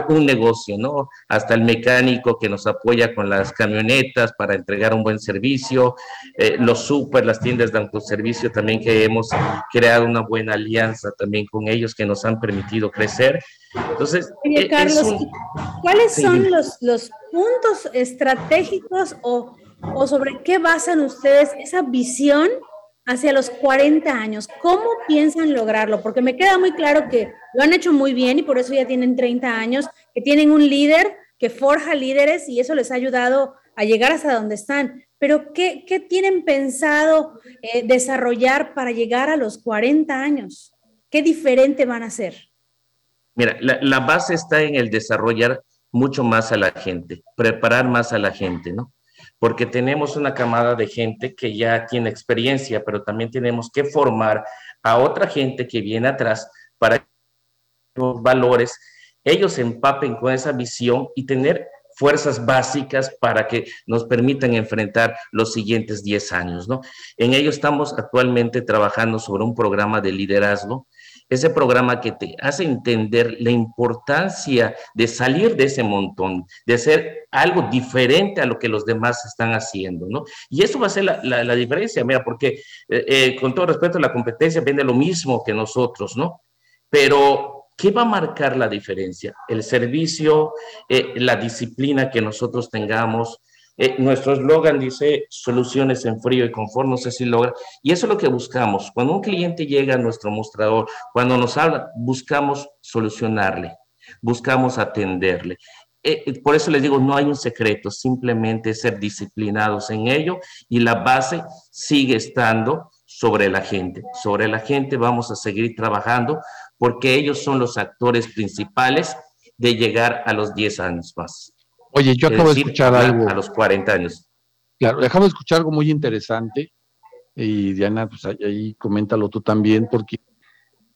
un, negocio, ¿no? Hasta el mecánico que nos apoya con las camionetas para entregar un buen servicio, eh, los super, las tiendas de autoservicio también que hemos creado una buena alianza también con ellos que nos han permitido crecer entonces, Oye, e-, Carlos, ¿cuáles son los, los puntos estratégicos o, o sobre qué basan ustedes esa visión hacia los 40 años? ¿Cómo piensan lograrlo? Porque me queda muy claro que lo han hecho muy bien y por eso ya tienen 30 años, que tienen un líder que forja líderes y eso les ha ayudado a llegar hasta donde están. Pero ¿qué, qué tienen pensado eh, desarrollar para llegar a los 40 años? ¿Qué diferente van a hacer? Mira, la, base está en el desarrollar mucho más a la gente, preparar más a la gente, ¿no? Porque tenemos una camada de gente que ya tiene experiencia, pero también tenemos que formar a otra gente que viene atrás para que los valores, ellos empapen con esa visión y tener fuerzas básicas para que nos permitan enfrentar los siguientes 10 años, ¿no? En ello estamos actualmente trabajando sobre un programa de liderazgo ese programa que te hace entender la importancia de salir de ese montón, de hacer algo diferente a lo que los demás están haciendo, ¿no? Y eso va a ser la, diferencia, mira, porque eh, eh, con todo respeto, la competencia vende lo mismo que nosotros, ¿no? Pero, ¿qué va a marcar la diferencia? El servicio, eh, la disciplina que nosotros tengamos, eh, nuestro eslogan dice soluciones en frío y confort, no sé si logra. Y eso es lo que buscamos. Cuando un cliente llega a nuestro mostrador, cuando nos habla, buscamos solucionarle, buscamos atenderle. Eh, eh, por eso les digo, no hay un secreto, simplemente ser disciplinados en ello y la base sigue estando sobre la gente. Sobre la gente vamos a seguir trabajando porque ellos son los actores principales de llegar a los 10 años más. Oye, yo acabo de escuchar algo. A los 40 años. Claro, acabo de escuchar algo muy interesante. Y Diana, pues ahí coméntalo tú también, porque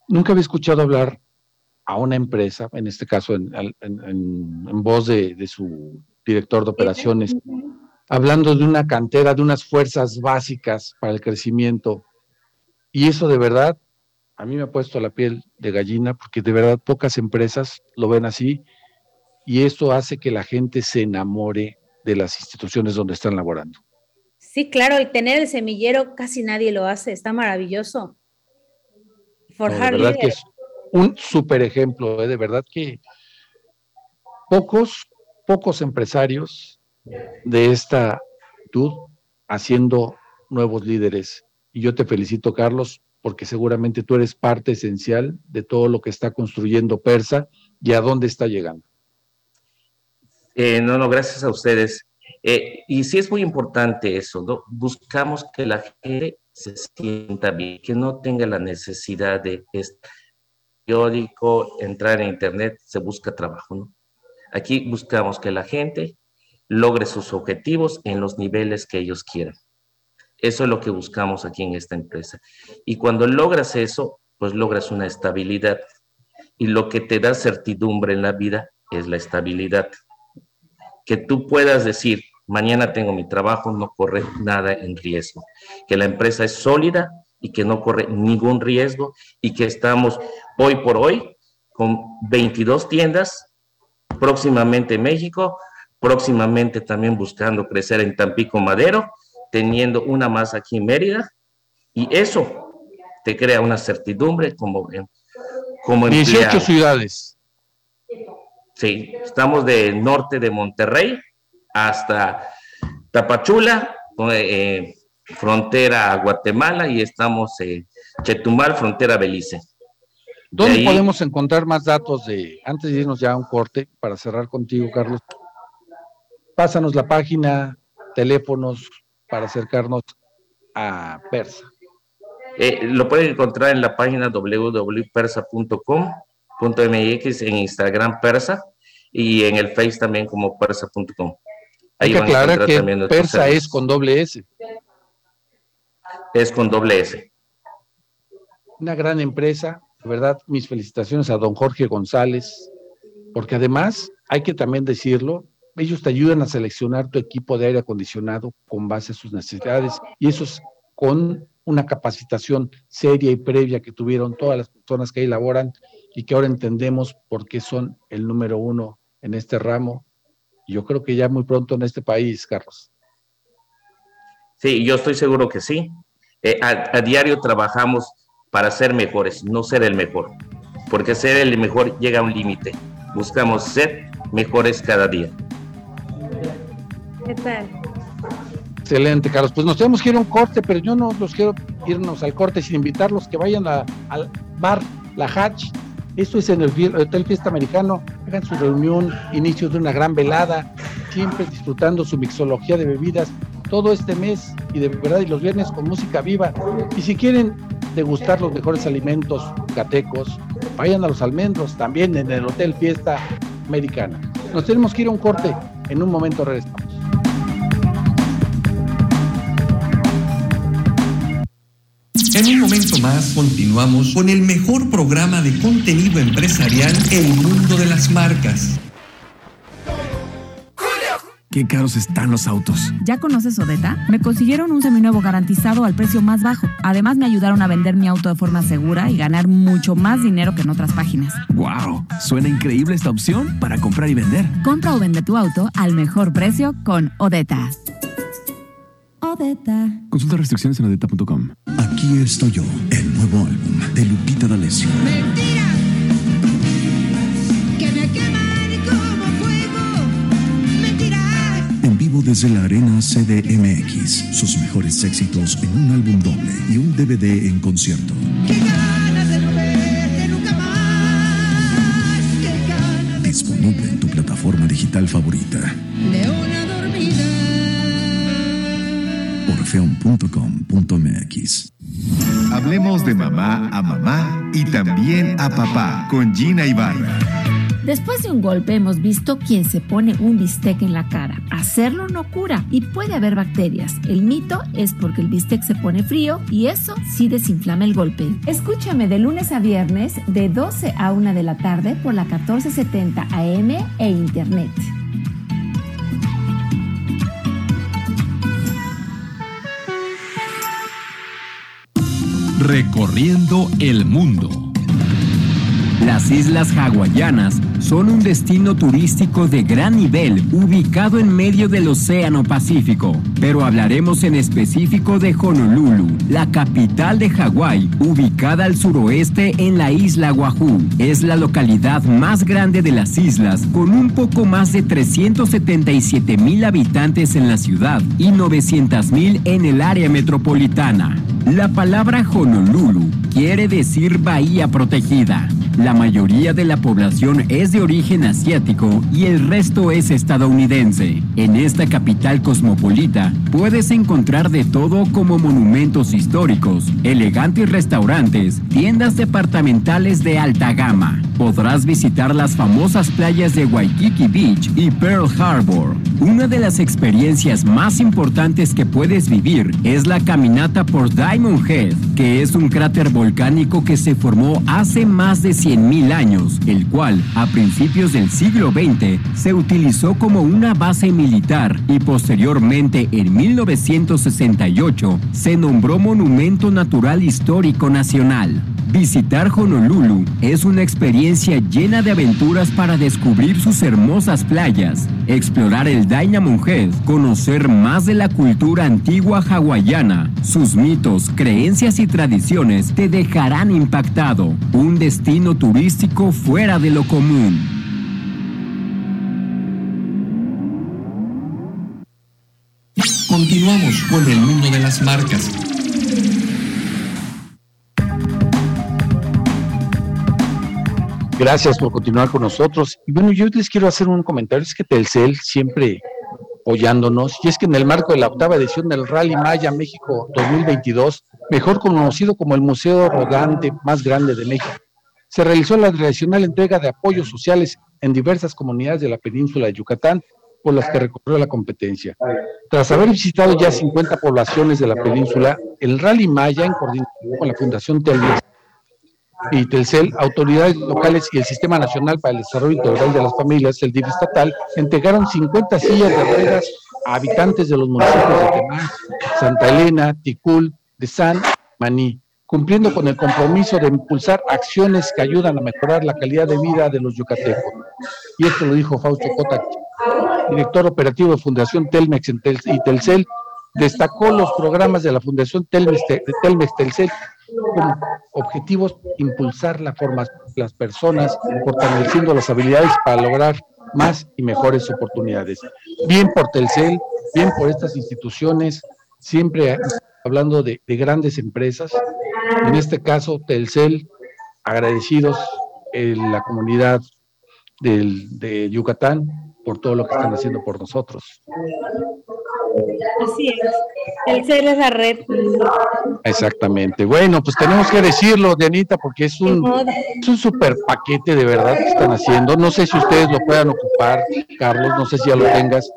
nunca había escuchado hablar a una empresa, en este caso en, voz de, de, su director de operaciones, hablando de una cantera, de unas fuerzas básicas para el crecimiento. Y eso de verdad, a mí me ha puesto la piel de gallina, porque de verdad pocas empresas lo ven así y esto hace que la gente se enamore de las instituciones donde están laborando. Sí, claro, el tener el semillero casi nadie lo hace, está maravilloso. Forjar de verdad que es un súper ejemplo, ¿eh? de verdad que pocos, pocos empresarios de esta actitud haciendo nuevos líderes. Y yo te felicito, Carlos, porque seguramente tú eres parte esencial de todo lo que está construyendo Persa y a dónde está llegando. Eh, no, no, gracias a ustedes. Eh, y sí es muy importante eso, ¿no? Buscamos que la gente se sienta bien, que no tenga la necesidad de periódico, entrar en internet, se busca trabajo, ¿no? Aquí buscamos que la gente logre sus objetivos en los niveles que ellos quieran. Eso es lo que buscamos aquí en esta empresa. Y cuando logras eso, pues logras una estabilidad. Y lo que te da certidumbre en la vida es la estabilidad que tú puedas decir, mañana tengo mi trabajo, no corre nada en riesgo, que la empresa es sólida y que no corre ningún riesgo y que estamos hoy por hoy con 22 tiendas, próximamente en México, próximamente también buscando crecer en Tampico Madero, teniendo una más aquí en Mérida, y eso te crea una certidumbre como, como 18 ciudades. Sí, estamos del norte de Monterrey hasta Tapachula, eh, frontera a Guatemala, y estamos en Chetumal, frontera Belice. ¿Dónde podemos encontrar más datos de, antes de irnos ya a un corte, para cerrar contigo, Carlos? Pásanos la página, teléfonos, para acercarnos a Persa. Eh, lo pueden encontrar en la página www.persa.com .mx en Instagram persa y en el Face también como persa.com. Hay que aclarar que persa es con doble S. Es con doble S. Una gran empresa, de verdad, mis felicitaciones a don Jorge González, porque además, hay que también decirlo, ellos te ayudan a seleccionar tu equipo de aire acondicionado con base a sus necesidades y eso es con una capacitación seria y previa que tuvieron todas las personas que ahí laboran y que ahora entendemos por qué son el número uno en este ramo. Yo creo que ya muy pronto en este país, Carlos. Sí, yo estoy seguro que sí. Eh, a, diario trabajamos para ser mejores, no ser el mejor, porque ser el mejor llega a un límite. Buscamos ser mejores cada día. ¿Qué tal? Excelente, Carlos. Pues nos tenemos que ir a un corte, pero yo no los quiero irnos al corte sin invitarlos que vayan al bar La Hatch esto es en el Hotel Fiesta Americano. Hagan su reunión, inicio de una gran velada, siempre disfrutando su mixología de bebidas todo este mes y de verdad y los viernes con música viva. Y si quieren degustar los mejores alimentos catecos, vayan a los almendros también en el Hotel Fiesta Americana. Nos tenemos que ir a un corte. En un momento regresamos. En un momento más continuamos con el mejor programa de contenido empresarial El Mundo de las Marcas. qué caros están los autos. ¿Ya conoces Odeta? Me consiguieron un seminuevo garantizado al precio más bajo. Además, me ayudaron a vender mi auto de forma segura y ganar mucho más dinero que en otras páginas. ¡Wow! Suena increíble esta opción para comprar y vender. Compra o vende tu auto al mejor precio con Odeta. Odeta. Consulta restricciones en odeta.com. Aquí estoy yo, el nuevo álbum de Lupita D'Alessio. que me queman como fuego. Mentiras. En vivo desde la Arena CDMX. Sus mejores éxitos en un álbum doble y un DVD en concierto. ganas de no verte nunca más. Qué ganas de Disponible en tu plataforma digital favorita. leona dormida. Orfeon.com.mx. Hablemos de mamá a mamá y también a papá con Gina Ibarra. Después de un golpe hemos visto quien se pone un bistec en la cara. Hacerlo no cura y puede haber bacterias. El mito es porque el bistec se pone frío y eso sí desinflama el golpe. Escúchame de lunes a viernes de 12 a 1 de la tarde por la 1470 AM e Internet. Recorriendo el mundo. Las Islas Hawaianas son un destino turístico de gran nivel ubicado en medio del Océano Pacífico, pero hablaremos en específico de Honolulu, la capital de Hawái, ubicada al suroeste en la isla Oahu. Es la localidad más grande de las islas, con un poco más de 377 mil habitantes en la ciudad y 900 mil en el área metropolitana. La palabra Honolulu quiere decir bahía protegida. La mayoría de la población es de origen asiático y el resto es estadounidense. En esta capital cosmopolita puedes encontrar de todo como monumentos históricos, elegantes restaurantes, tiendas departamentales de alta gama. Podrás visitar las famosas playas de Waikiki Beach y Pearl Harbor. Una de las experiencias más importantes que puedes vivir es la caminata por Diamond Head, que es un cráter volcánico que se formó hace más de 100.000 años, el cual a principios del siglo XX se utilizó como una base militar y posteriormente en 1968 se nombró Monumento Natural Histórico Nacional. Visitar Honolulu es una experiencia llena de aventuras para descubrir sus hermosas playas, explorar el Diamond Head, conocer más de la cultura antigua hawaiana, sus mitos, creencias y tradiciones te dejarán impactado. Un destino turístico fuera de lo común. Continuamos con el mundo de las marcas. Gracias por continuar con nosotros. Y bueno, yo les quiero hacer un comentario. Es que Telcel siempre apoyándonos, y es que en el marco de la octava edición del Rally Maya México 2022, mejor conocido como el Museo Rodante más grande de México, se realizó la tradicional entrega de apoyos sociales en diversas comunidades de la península de Yucatán, por las que recorrió la competencia. Tras haber visitado ya 50 poblaciones de la península, el Rally Maya, en coordinación con la Fundación Telmex y Telcel, autoridades locales y el Sistema Nacional para el Desarrollo Integral de las Familias, el DIF estatal, entregaron 50 sillas de ruedas a habitantes de los municipios de Temá, Santa Elena, Ticul, de San Maní, cumpliendo con el compromiso de impulsar acciones que ayudan a mejorar la calidad de vida de los yucatecos. Y esto lo dijo Fausto Cota, director operativo de Fundación Telmex y Telcel, destacó los programas de la Fundación Telmex, Telmex Telcel con objetivos impulsar la formación de las personas, fortaleciendo las habilidades para lograr más y mejores oportunidades. Bien por Telcel, bien por estas instituciones, siempre hablando de, de grandes empresas, en este caso Telcel, agradecidos en la comunidad del, de Yucatán por todo lo que están haciendo por nosotros. Así es. El ser es la red. Exactamente. Bueno, pues tenemos que decirlo, Dianita, porque es un, es un super paquete de verdad que están haciendo. No sé si ustedes lo puedan ocupar, Carlos, no sé si ya lo tengas.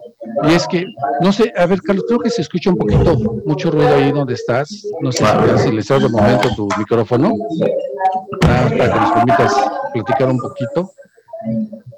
Y es que, no sé, a ver, Carlos, creo que se escucha un poquito, mucho ruido ahí donde estás. No sé si, si les das de momento tu micrófono, ah, para que nos permitas platicar un poquito.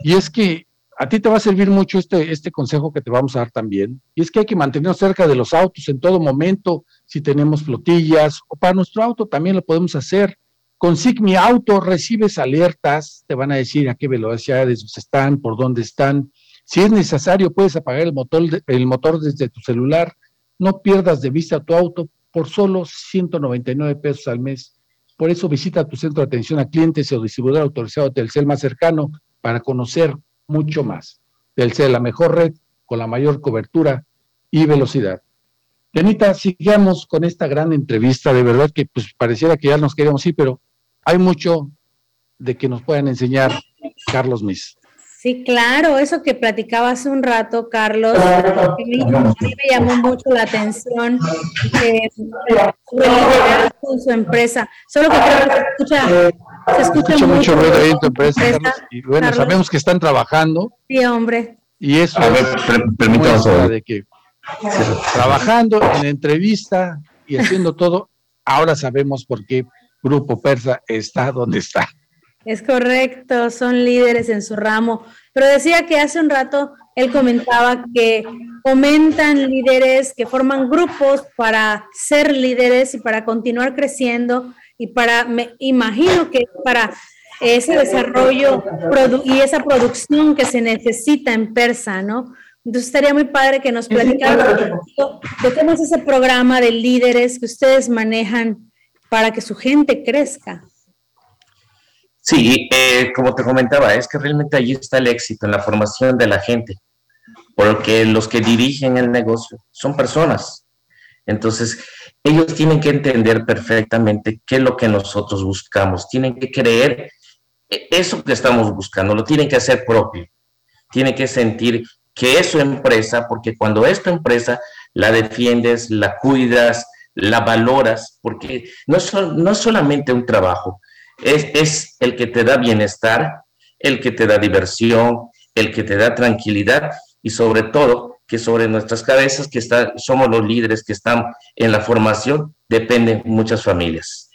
Y es que a ti te va a servir mucho este, este consejo que te vamos a dar también, y es que hay que mantenernos cerca de los autos en todo momento, si tenemos flotillas, o para nuestro auto también lo podemos hacer. Con Sigmi Auto recibes alertas, te van a decir a qué velocidades están, por dónde están. Si es necesario, puedes apagar el motor, el motor desde tu celular. No pierdas de vista tu auto por solo 199 pesos al mes. Por eso visita tu centro de atención a clientes o distribuidor autorizado Telcel más cercano para conocer mucho más. Telcel, la mejor red con la mayor cobertura y velocidad. Janita, sigamos con esta gran entrevista. De verdad que pues pareciera que ya nos queríamos ir, pero hay mucho de que nos puedan enseñar Carlos Mis. Sí, claro, eso que platicaba hace un rato, Carlos, a mí, a mí me llamó mucho la atención eh, en su empresa. Solo que creo que se escucha, se escucha, Escucha mucho ruido ahí en tu empresa, empresa, Carlos, y bueno, Carlos. sabemos que están trabajando Sí, hombre. y eso A ver, es per- permítame muestra solo. de que trabajando en entrevista y haciendo todo, ahora sabemos por qué Grupo Persa está donde está. Es correcto, son líderes en su ramo. Pero decía que hace un rato él comentaba que fomentan líderes, que forman grupos para ser líderes y para continuar creciendo y para, me imagino que para ese desarrollo y esa producción que se necesita en Persa, ¿no? Entonces estaría muy padre que nos poquito de cómo es ese programa de líderes que ustedes manejan para que su gente crezca. Sí, eh, como te comentaba, es que realmente allí está el éxito en la formación de la gente, porque los que dirigen el negocio son personas. Entonces, ellos tienen que entender perfectamente qué es lo que nosotros buscamos, tienen que creer eh, eso que estamos buscando, lo tienen que hacer propio, tienen que sentir que es su empresa, porque cuando es tu empresa, la defiendes, la cuidas, la valoras, porque no sol- no es solamente un trabajo, es, es el que te da bienestar, el que te da diversión, el que te da tranquilidad y sobre todo que sobre nuestras cabezas, que está, somos los líderes que están en la formación, dependen muchas familias.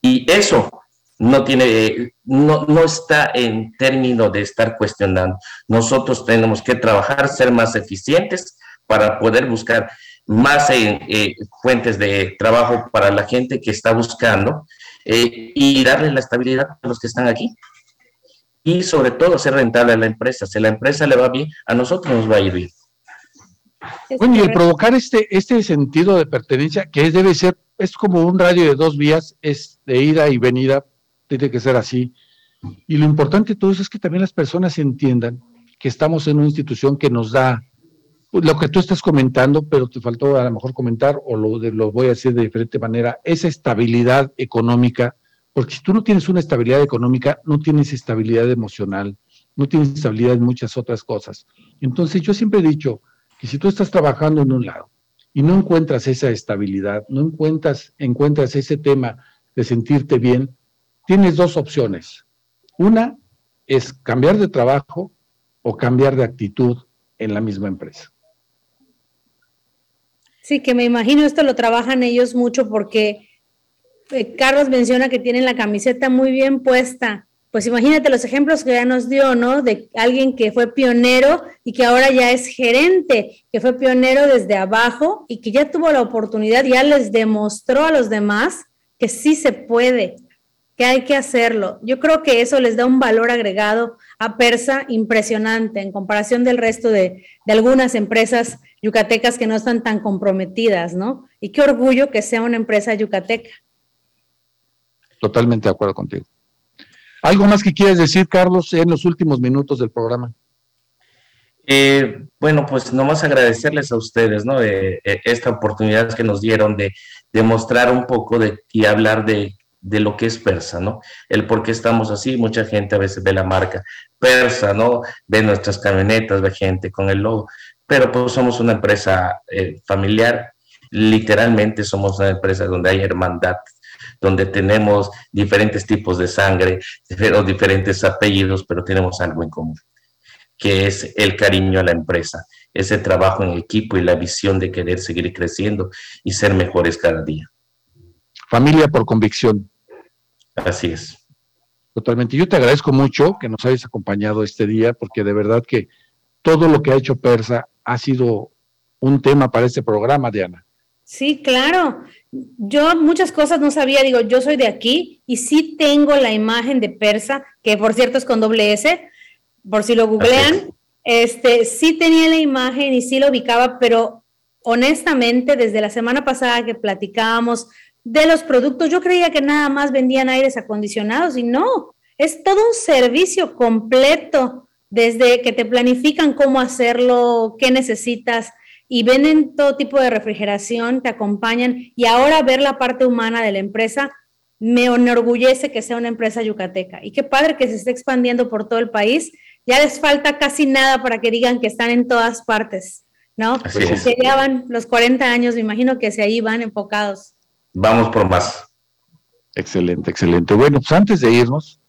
Y eso no tiene, no, no está en términos de estar cuestionando. Nosotros tenemos que trabajar, ser más eficientes para poder buscar más eh, fuentes de trabajo para la gente que está buscando eh, y darle la estabilidad a los que están aquí. Y sobre todo ser rentable a la empresa. Si a la empresa le va bien, a nosotros nos va a ir bien. Bueno, y el provocar este, este sentido de pertenencia, que es, debe ser, es como un radio de dos vías, es de ida y venida, tiene que ser así. Y lo importante de todo eso es que también las personas entiendan que estamos en una institución que nos da lo que tú estás comentando, pero te faltó a lo mejor comentar, o lo, de- lo voy a decir de diferente manera, esa estabilidad económica, porque si tú no tienes una estabilidad económica, no tienes estabilidad emocional, no tienes estabilidad en muchas otras cosas. Entonces yo siempre he dicho que si tú estás trabajando en un lado y no encuentras esa estabilidad, no encuentras, encuentras ese tema de sentirte bien, tienes dos opciones. Una es cambiar de trabajo o cambiar de actitud en la misma empresa. Sí, que me imagino esto lo trabajan ellos mucho porque eh, Carlos menciona que tienen la camiseta muy bien puesta. Pues imagínate los ejemplos que ya nos dio, ¿no? De alguien que fue pionero y que ahora ya es gerente, que fue pionero desde abajo y que ya tuvo la oportunidad, ya les demostró a los demás que sí se puede, que hay que hacerlo. Yo creo que eso les da un valor agregado a Persa impresionante en comparación del resto de, de algunas empresas yucatecas que no están tan comprometidas, ¿no? Y qué orgullo que sea una empresa yucateca. Totalmente de acuerdo contigo. ¿Algo más que quieres decir, Carlos, en los últimos minutos del programa? Eh, bueno, pues nomás agradecerles a ustedes, ¿no? De, eh, esta oportunidad que nos dieron de, de mostrar un poco de, y hablar de, de lo que es persa, ¿no? El por qué estamos así. Mucha gente a veces ve la marca persa, ¿no? Ve nuestras camionetas, ve gente con el logo, pero pues somos una empresa eh, familiar. Literalmente somos una empresa donde hay hermandad, donde tenemos diferentes tipos de sangre, diferentes apellidos, pero tenemos algo en común que es el cariño a la empresa, ese trabajo en equipo y la visión de querer seguir creciendo y ser mejores cada día. Familia por convicción. Así es. Totalmente. Yo te agradezco mucho que nos hayas acompañado este día, porque de verdad que todo lo que ha hecho Persa ha sido un tema para este programa, Diana. Sí, claro. Yo muchas cosas no sabía, digo, yo soy de aquí y sí tengo la imagen de Persa, que por cierto es con doble S, por si lo googlean, este, sí tenía la imagen y sí lo ubicaba, pero honestamente, desde la semana pasada que platicábamos de los productos, yo creía que nada más vendían aires acondicionados y no, es todo un servicio completo, desde que te planifican cómo hacerlo, qué necesitas y venden todo tipo de refrigeración, te acompañan y ahora ver la parte humana de la empresa me enorgullece que sea una empresa yucateca y qué padre que se esté expandiendo por todo el país. Ya les falta casi nada para que digan que están en todas partes, ¿no? Así Porque es. se llevan los 40 años, me imagino que se ahí van enfocados. Vamos por más. Excelente, excelente. Bueno, pues antes de irnos,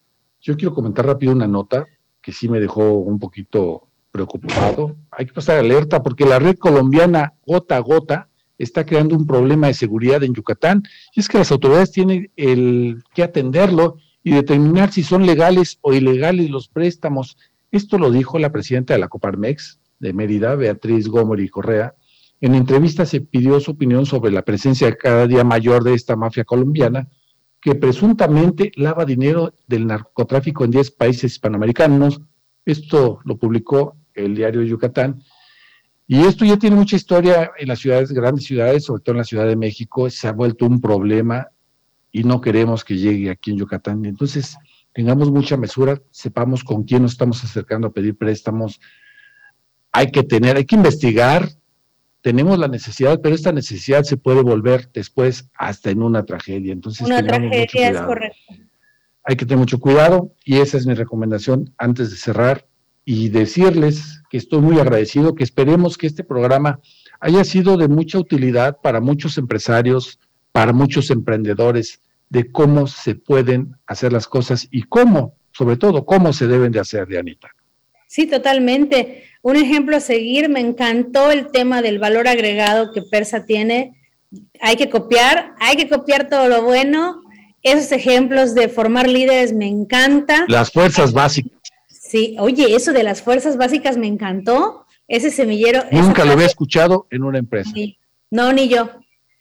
yo quiero comentar rápido una nota que sí me dejó un poquito preocupado. Hay que pasar alerta porque la red colombiana gota a gota está creando un problema de seguridad en Yucatán y es que las autoridades tienen el, que atenderlo y determinar si son legales o ilegales los préstamos. Esto lo dijo la presidenta de la Coparmex de Mérida, Beatriz Gómez y Correa. En entrevista se pidió su opinión sobre la presencia cada día mayor de esta mafia colombiana que presuntamente lava dinero del narcotráfico en 10 países hispanoamericanos. Esto lo publicó el diario de Yucatán. Y esto ya tiene mucha historia en las ciudades, grandes ciudades, sobre todo en la Ciudad de México. Se ha vuelto un problema y no queremos que llegue aquí en Yucatán. Entonces, tengamos mucha mesura, sepamos con quién nos estamos acercando a pedir préstamos. Hay que tener, hay que investigar. Tenemos la necesidad, pero esta necesidad se puede volver después hasta en una tragedia. Entonces, Una tragedia es correcto. hay que tener mucho cuidado y esa es mi recomendación antes de cerrar y decirles que estoy muy agradecido, que esperemos que este programa haya sido de mucha utilidad para muchos empresarios, para muchos emprendedores, de cómo se pueden hacer las cosas y cómo, sobre todo, cómo se deben de hacer, Dianita. Sí, totalmente. Un ejemplo a seguir, me encantó el tema del valor agregado que Persa tiene. Hay que copiar, hay que copiar todo lo bueno. Esos ejemplos de formar líderes me encanta. Las fuerzas básicas. Sí, oye, eso de las fuerzas básicas me encantó. Ese semillero. Nunca lo había escuchado en una empresa. Sí. No, ni yo.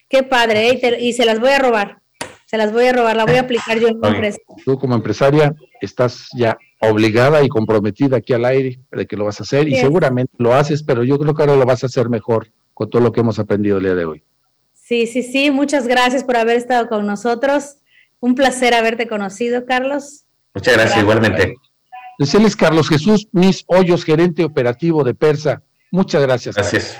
Qué padre, ¿eh? y, te- y se las voy a robar. Se las voy a robar, la voy a aplicar yo en mi empresa. Tú como empresaria estás ya obligada y comprometida aquí al aire de que lo vas a hacer y seguramente lo haces, pero yo creo que ahora lo vas a hacer mejor con todo lo que hemos aprendido el día de hoy. Sí, sí, sí. Muchas gracias por haber estado con nosotros. Un placer haberte conocido, Carlos. Muchas gracias, igualmente. Decirles Carlos Jesús Mis Hoyos, gerente operativo de Persa. Muchas gracias. Gracias.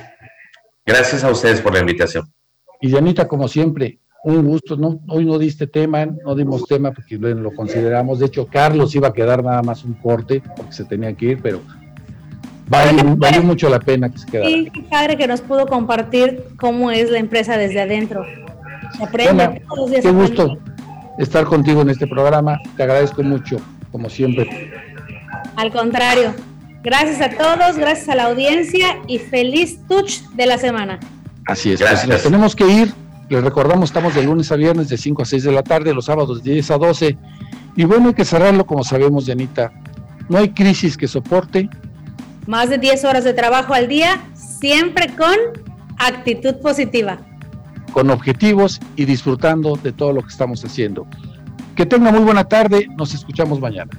Gracias a ustedes por la invitación. Y Dianita, como siempre, un gusto. No, hoy no diste tema, no dimos tema porque lo consideramos. De hecho, Carlos iba a quedar nada más un corte porque se tenía que ir, pero valió, valió mucho la pena que se quedara. Sí, qué padre que nos pudo compartir cómo es la empresa desde adentro. Se aprende todos los días. qué gusto estar contigo en este programa. Te agradezco mucho, como siempre. Al contrario. Gracias a todos, gracias a la audiencia y feliz touch de la semana. Así es. Pues tenemos que ir. Les recordamos, estamos de lunes a viernes de 5 a 6 de la tarde, los sábados de 10 a 12. Y bueno, hay que cerrarlo como sabemos, Dianita. No hay crisis que soporte. Más de 10 horas de trabajo al día, siempre con actitud positiva. con objetivos y disfrutando de todo lo que estamos haciendo. Que tenga muy buena tarde, nos escuchamos mañana.